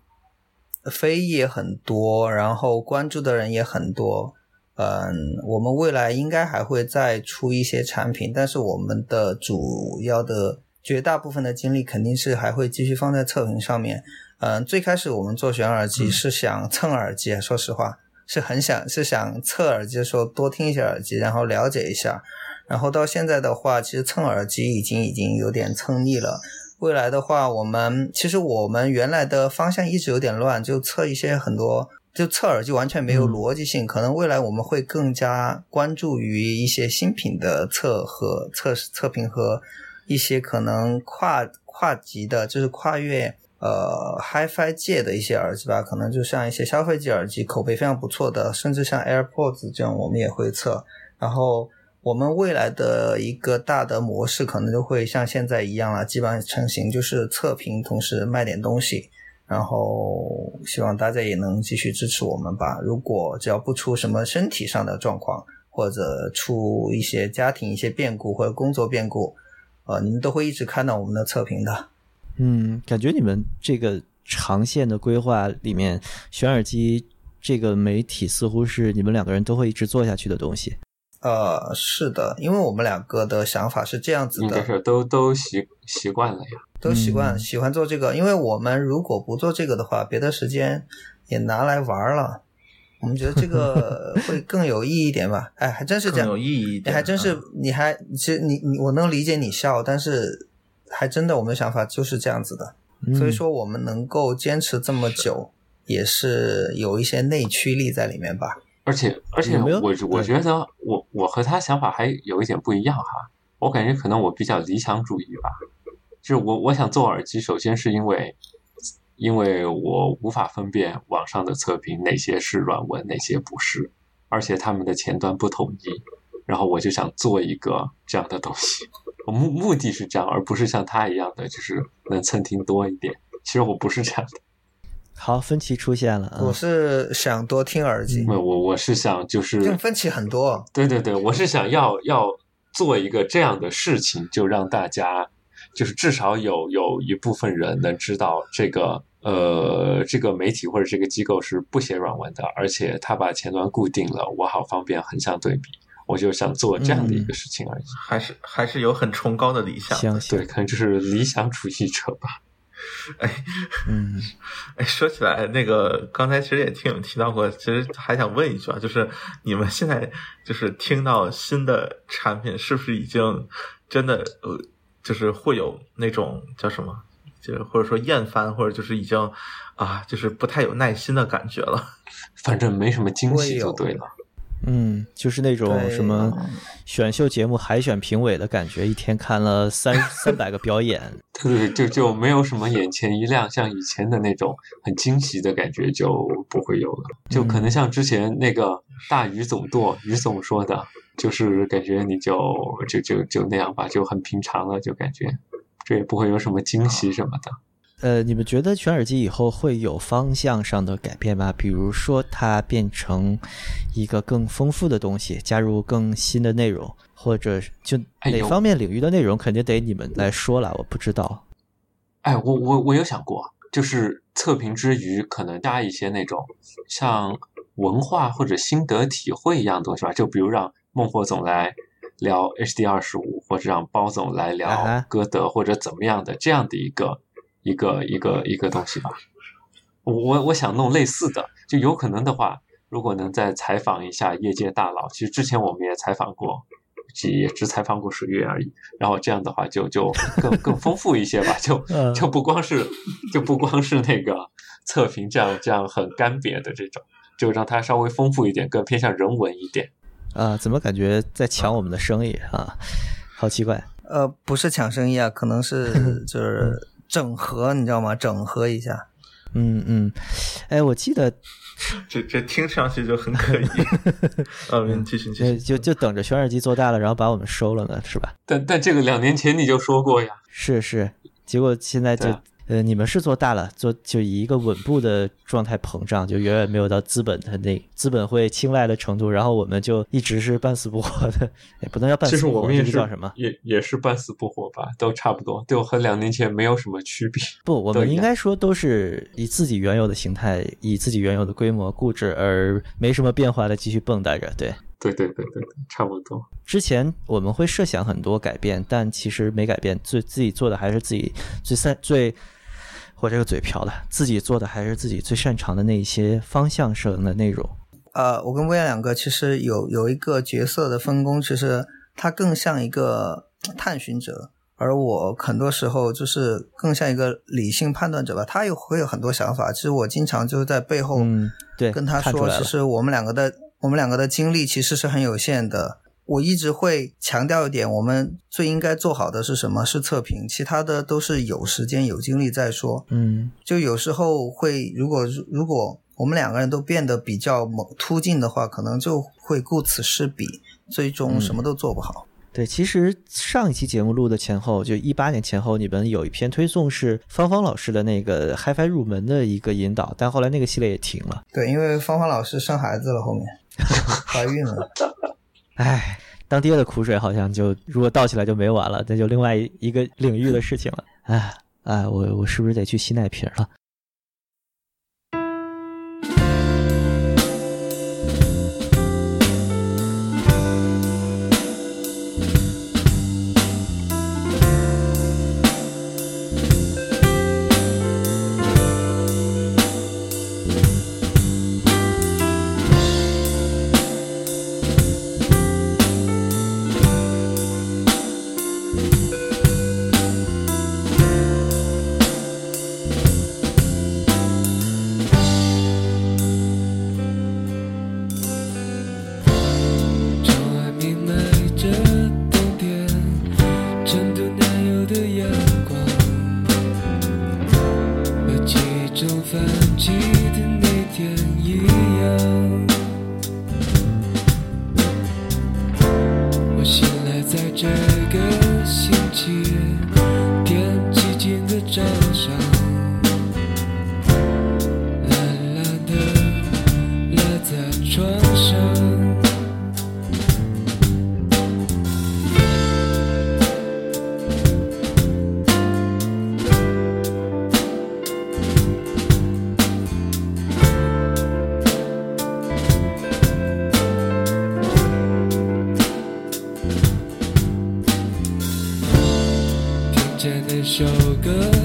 非议也很多，然后关注的人也很多。嗯，我们未来应该还会再出一些产品，但是我们的主要的绝大部分的精力肯定是还会继续放在测评上面。嗯，最开始我们做选耳机是想蹭耳机，说实话是很想是想测耳机的时候多听一下耳机，然后了解一下。然后到现在的话，其实蹭耳机已经已经有点蹭腻了。未来的话，我们其实我们原来的方向一直有点乱，就测一些很多，就测耳机完全没有逻辑性。可能未来我们会更加关注于一些新品的测和测测评和一些可能跨跨级的，就是跨越呃 HiFi 界的一些耳机吧。可能就像一些消费级耳机，口碑非常不错的，甚至像 AirPods 这样，我们也会测。然后。我们未来的一个大的模式可能就会像现在一样了，基本上成型，就是测评同时卖点东西，然后希望大家也能继续支持我们吧。如果只要不出什么身体上的状况，或者出一些家庭一些变故或者工作变故，呃，你们都会一直看到我们的测评的。嗯，感觉你们这个长线的规划里面，选耳机这个媒体似乎是你们两个人都会一直做下去的东西。呃，是的，因为我们两个的想法是这样子的，应该是都都习习惯了呀，都习惯喜欢做这个。因为我们如果不做这个的话，别的时间也拿来玩了。我们觉得这个 *laughs* 会更有意义一点吧？哎，还真是这样，有意义。你还真是，你还其实你你我能理解你笑，但是还真的我们的想法就是这样子的。所以说我们能够坚持这么久，也是有一些内驱力在里面吧。而且而且我我觉得我我和他想法还有一点不一样哈，我感觉可能我比较理想主义吧，就是我我想做耳机，首先是因为因为我无法分辨网上的测评哪些是软文，哪些不是，而且他们的前端不统一，然后我就想做一个这样的东西，我目目的是这样，而不是像他一样的就是能蹭听多一点，其实我不是这样的。好，分歧出现了。我是想多听耳机。我我我是想就是，分歧很多。对对对，我是想要要做一个这样的事情，就让大家就是至少有有一部分人能知道这个呃这个媒体或者这个机构是不写软文的，而且他把前端固定了，我好方便横向对比。我就想做这样的一个事情而已。还是还是有很崇高的理想。对，可能就是理想主义者吧。*laughs* 哎，嗯，哎，说起来，那个刚才其实也听有提到过，其实还想问一句啊，就是你们现在就是听到新的产品，是不是已经真的呃，就是会有那种叫什么，就或者说厌烦，或者就是已经啊，就是不太有耐心的感觉了？*laughs* 反正没什么惊喜就对了。嗯，就是那种什么选秀节目海选评委的感觉，一天看了三三百个表演，*laughs* 对，就就没有什么眼前一亮，像以前的那种很惊喜的感觉就不会有了，就可能像之前那个大鱼总舵，鱼总说的，就是感觉你就就就就那样吧，就很平常了，就感觉这也不会有什么惊喜什么的。呃，你们觉得全耳机以后会有方向上的改变吗？比如说它变成一个更丰富的东西，加入更新的内容，或者就哪方面领域的内容，肯定得你们来说了，我不知道。哎，我我我有想过，就是测评之余，可能加一些那种像文化或者心得体会一样的东西吧。就比如让孟获总来聊 HD 二十五，或者让包总来啊聊歌德或者怎么样的这样的一个一个一个一个东西吧。我我我想弄类似的，就有可能的话，如果能再采访一下业界大佬，其实之前我们也采访过，也只采访过水月而已。然后这样的话就就更更丰富一些吧，就 *laughs* 嗯就不光是就不光是那个测评这样这样很干瘪的这种，就让它稍微丰富一点，更偏向人文一点。啊，怎么感觉在抢我们的生意啊？好奇怪。呃，不是抢生意啊，可能是 *laughs* 就是整合，你知道吗？整合一下。嗯嗯，哎，我记得这这听上去就很可疑。*laughs* 啊，你继续继呃续。就就等着全耳机做大了，然后把我们收了呢，是吧？但但这个两年前你就说过呀，是是，结果现在就啊呃，你们是做大了，做就以一个稳步的状态膨胀，就远远没有到资本的那资本会青睐的程度，然后我们就一直是半死不活的，*laughs* 也不能叫半其实死不活，我们也是这个叫什么？也也是半死不活吧，都差不多，就和两年前没有什么区别。*laughs* 不，我们应该说都是以自己原有的形态，以自己原有的规模固执，而没什么变化的继续蹦跶着。对，对对对对对，差不多。之前我们会设想很多改变，但其实没改变，最自己做的还是自己最最最，我这个嘴瓢了，自己做的还是自己最擅长的那一些方向上的内容。呃，我跟威廉两个其实有有一个角色的分工，其实他更像一个探寻者，而我很多时候就是更像一个理性判断者吧。他有会有很多想法，其实我经常就是在背后嗯，对，跟他说，其实我们两个的我们两个的精力其实是很有限的。我一直会强调一点，我们最应该做好的是什么？是测评，其他的都是有时间有精力再说。嗯就有时候会，如果如果我们两个人都变得比较猛突进的话，可能就会顾此失彼，最终什么都做不好。对，其实上一期节目录的前后，就一八年前后，你们有一篇推送是芳芳老师的那个 HiFi 入门的一个引导，但后来那个系列也停了。对，因为芳芳老师生孩子了，后面 *laughs* 怀孕了。唉，当爹的苦水好像就如果倒起来就没完了，那就另外一个领域的事情了。唉唉，我我是不是得去吸奶瓶了？首歌。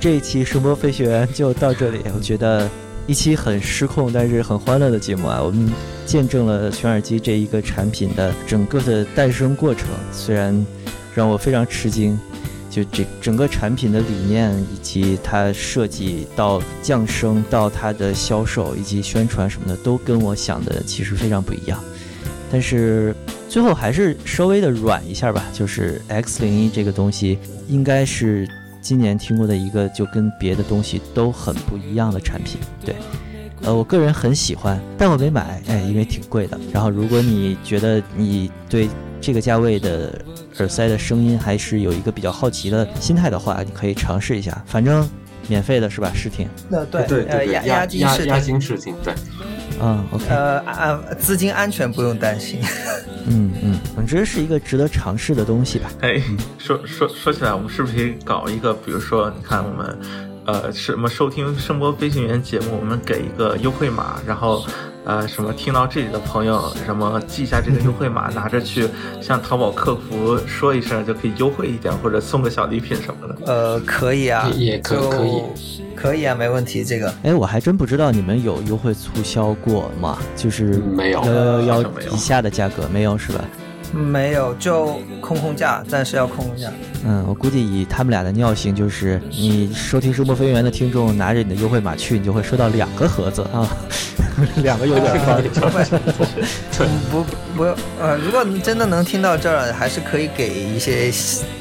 这一期声波飞行员就到这里。我觉得一期很失控，但是很欢乐的节目啊，我们见证了全耳机这一个产品的整个的诞生过程，虽然让我非常吃惊。就这整个产品的理念，以及它设计到降声到它的销售以及宣传什么的，都跟我想的其实非常不一样。但是最后还是稍微的软一下吧，就是 X 零一这个东西，应该是今年听过的一个就跟别的东西都很不一样的产品。对，呃，我个人很喜欢，但我没买，哎，因为挺贵的。然后如果你觉得你对这个价位的，耳塞的声音还是有一个比较好奇的心态的话，你可以尝试一下，反正免费的是吧？试听。那对对对对，压押金试押押，金试听，对，嗯，OK，呃安资金安全不用担心。嗯嗯，总之是一个值得尝试的东西吧。哎，说说说起来，我们是不是可以搞一个，比如说，你看我们，呃，什么收听声波飞行员节目，我们给一个优惠码，然后，呃，什么听到这里的朋友，什么记一下这个优惠码，拿着去向淘宝客服说一声，就可以优惠一点，或者送个小礼品什么的。呃，可以啊，也也可就可以，可以啊，没问题。这个哎，我还真不知道你们有优惠促销过吗？就是嗯没有幺以下的价格没有是吧？没有，就空空价，暂时要空空价。嗯，我估计以他们俩的尿性，就是你收听声波飞行员的听众拿着你的优惠码去，你就会收到两个盒子啊，*laughs* 两个有点方。*laughs* 嗯不不呃，如果你真的能听到这儿，还是可以给一些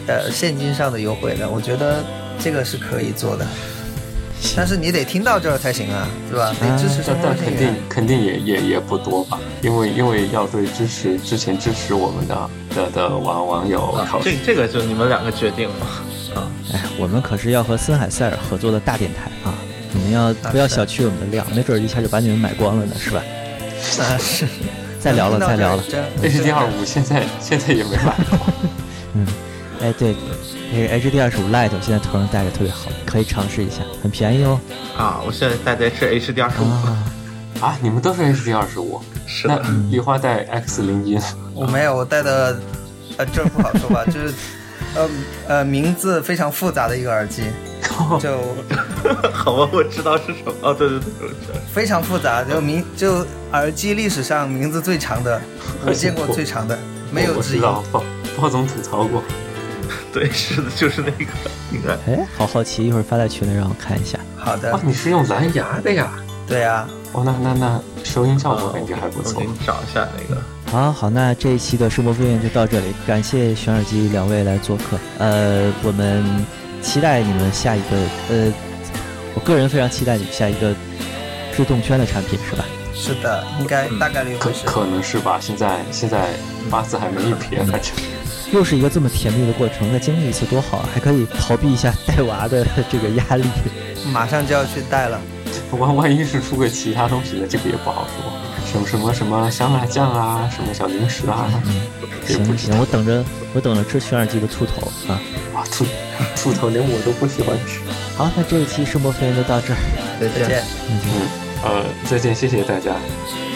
呃现金上的优惠的。我觉得这个是可以做的，但是你得听到这儿才行啊，对吧？得支持但声波但肯定。肯定也也也不多吧，因为因为要对支持之前支持我们的的的网网友考这，这个就你们两个决定嘛。啊，哎，我们可是要和森海塞尔合作的大电台啊！你们要不要小觑我们的量？没准儿一下就把你们买光了呢，是吧？*laughs* 啊，是。*laughs* 再聊了，再聊了。真 H D 二五现在现在也没买过，*laughs* 嗯，哎，对，那个 HD 二十五 Lite 我现在头上戴着特别好，可以尝试一下，很便宜哦。啊，我现在戴的是 HD 二十五，啊，啊，你们都是 H D 二十五，是的，梨花带 X 零一，我没有，我戴的，呃，这不好说吧，就是，呃呃，名字非常复杂的一个耳机，*laughs* 就好吧，我知道是什么。哦，对对对，我知道。非常复杂，就名就耳机历史上名字最长的，*laughs* 我见过最长的，没有之一我知。道，鲍鲍总吐槽过，*laughs* 对，是的，就是那个，应该。哎，好好奇，一会儿发在群里让我看一下。好的哇，，你是用蓝牙的呀？对啊，哦，那那那收音效果感觉还不错我给。你找一下那个。好好，那这一期的声波飞行就到这里，感谢选耳机两位来做客。呃，我们期待你们下一个，呃，我个人非常期待你们下一个制动圈的产品，是吧？是的，应该大概率可会是。可能是吧，现在现在八字还没一撇，反正 *laughs* 又是一个这么甜蜜的过程，再经历一次多好啊！还可以逃避一下带娃的这个压力。马上就要去带了，*laughs* 万万一是出个其他东西的，这个也不好说。什么什么什么香辣酱啊，什么小零食啊，行行，我等着，我等着吃全耳机的兔头啊！哇，兔兔头连我都不喜欢吃。好，那这一期声波飞行就到这儿，再再见。嗯。嗯，呃，再见，谢谢大家。我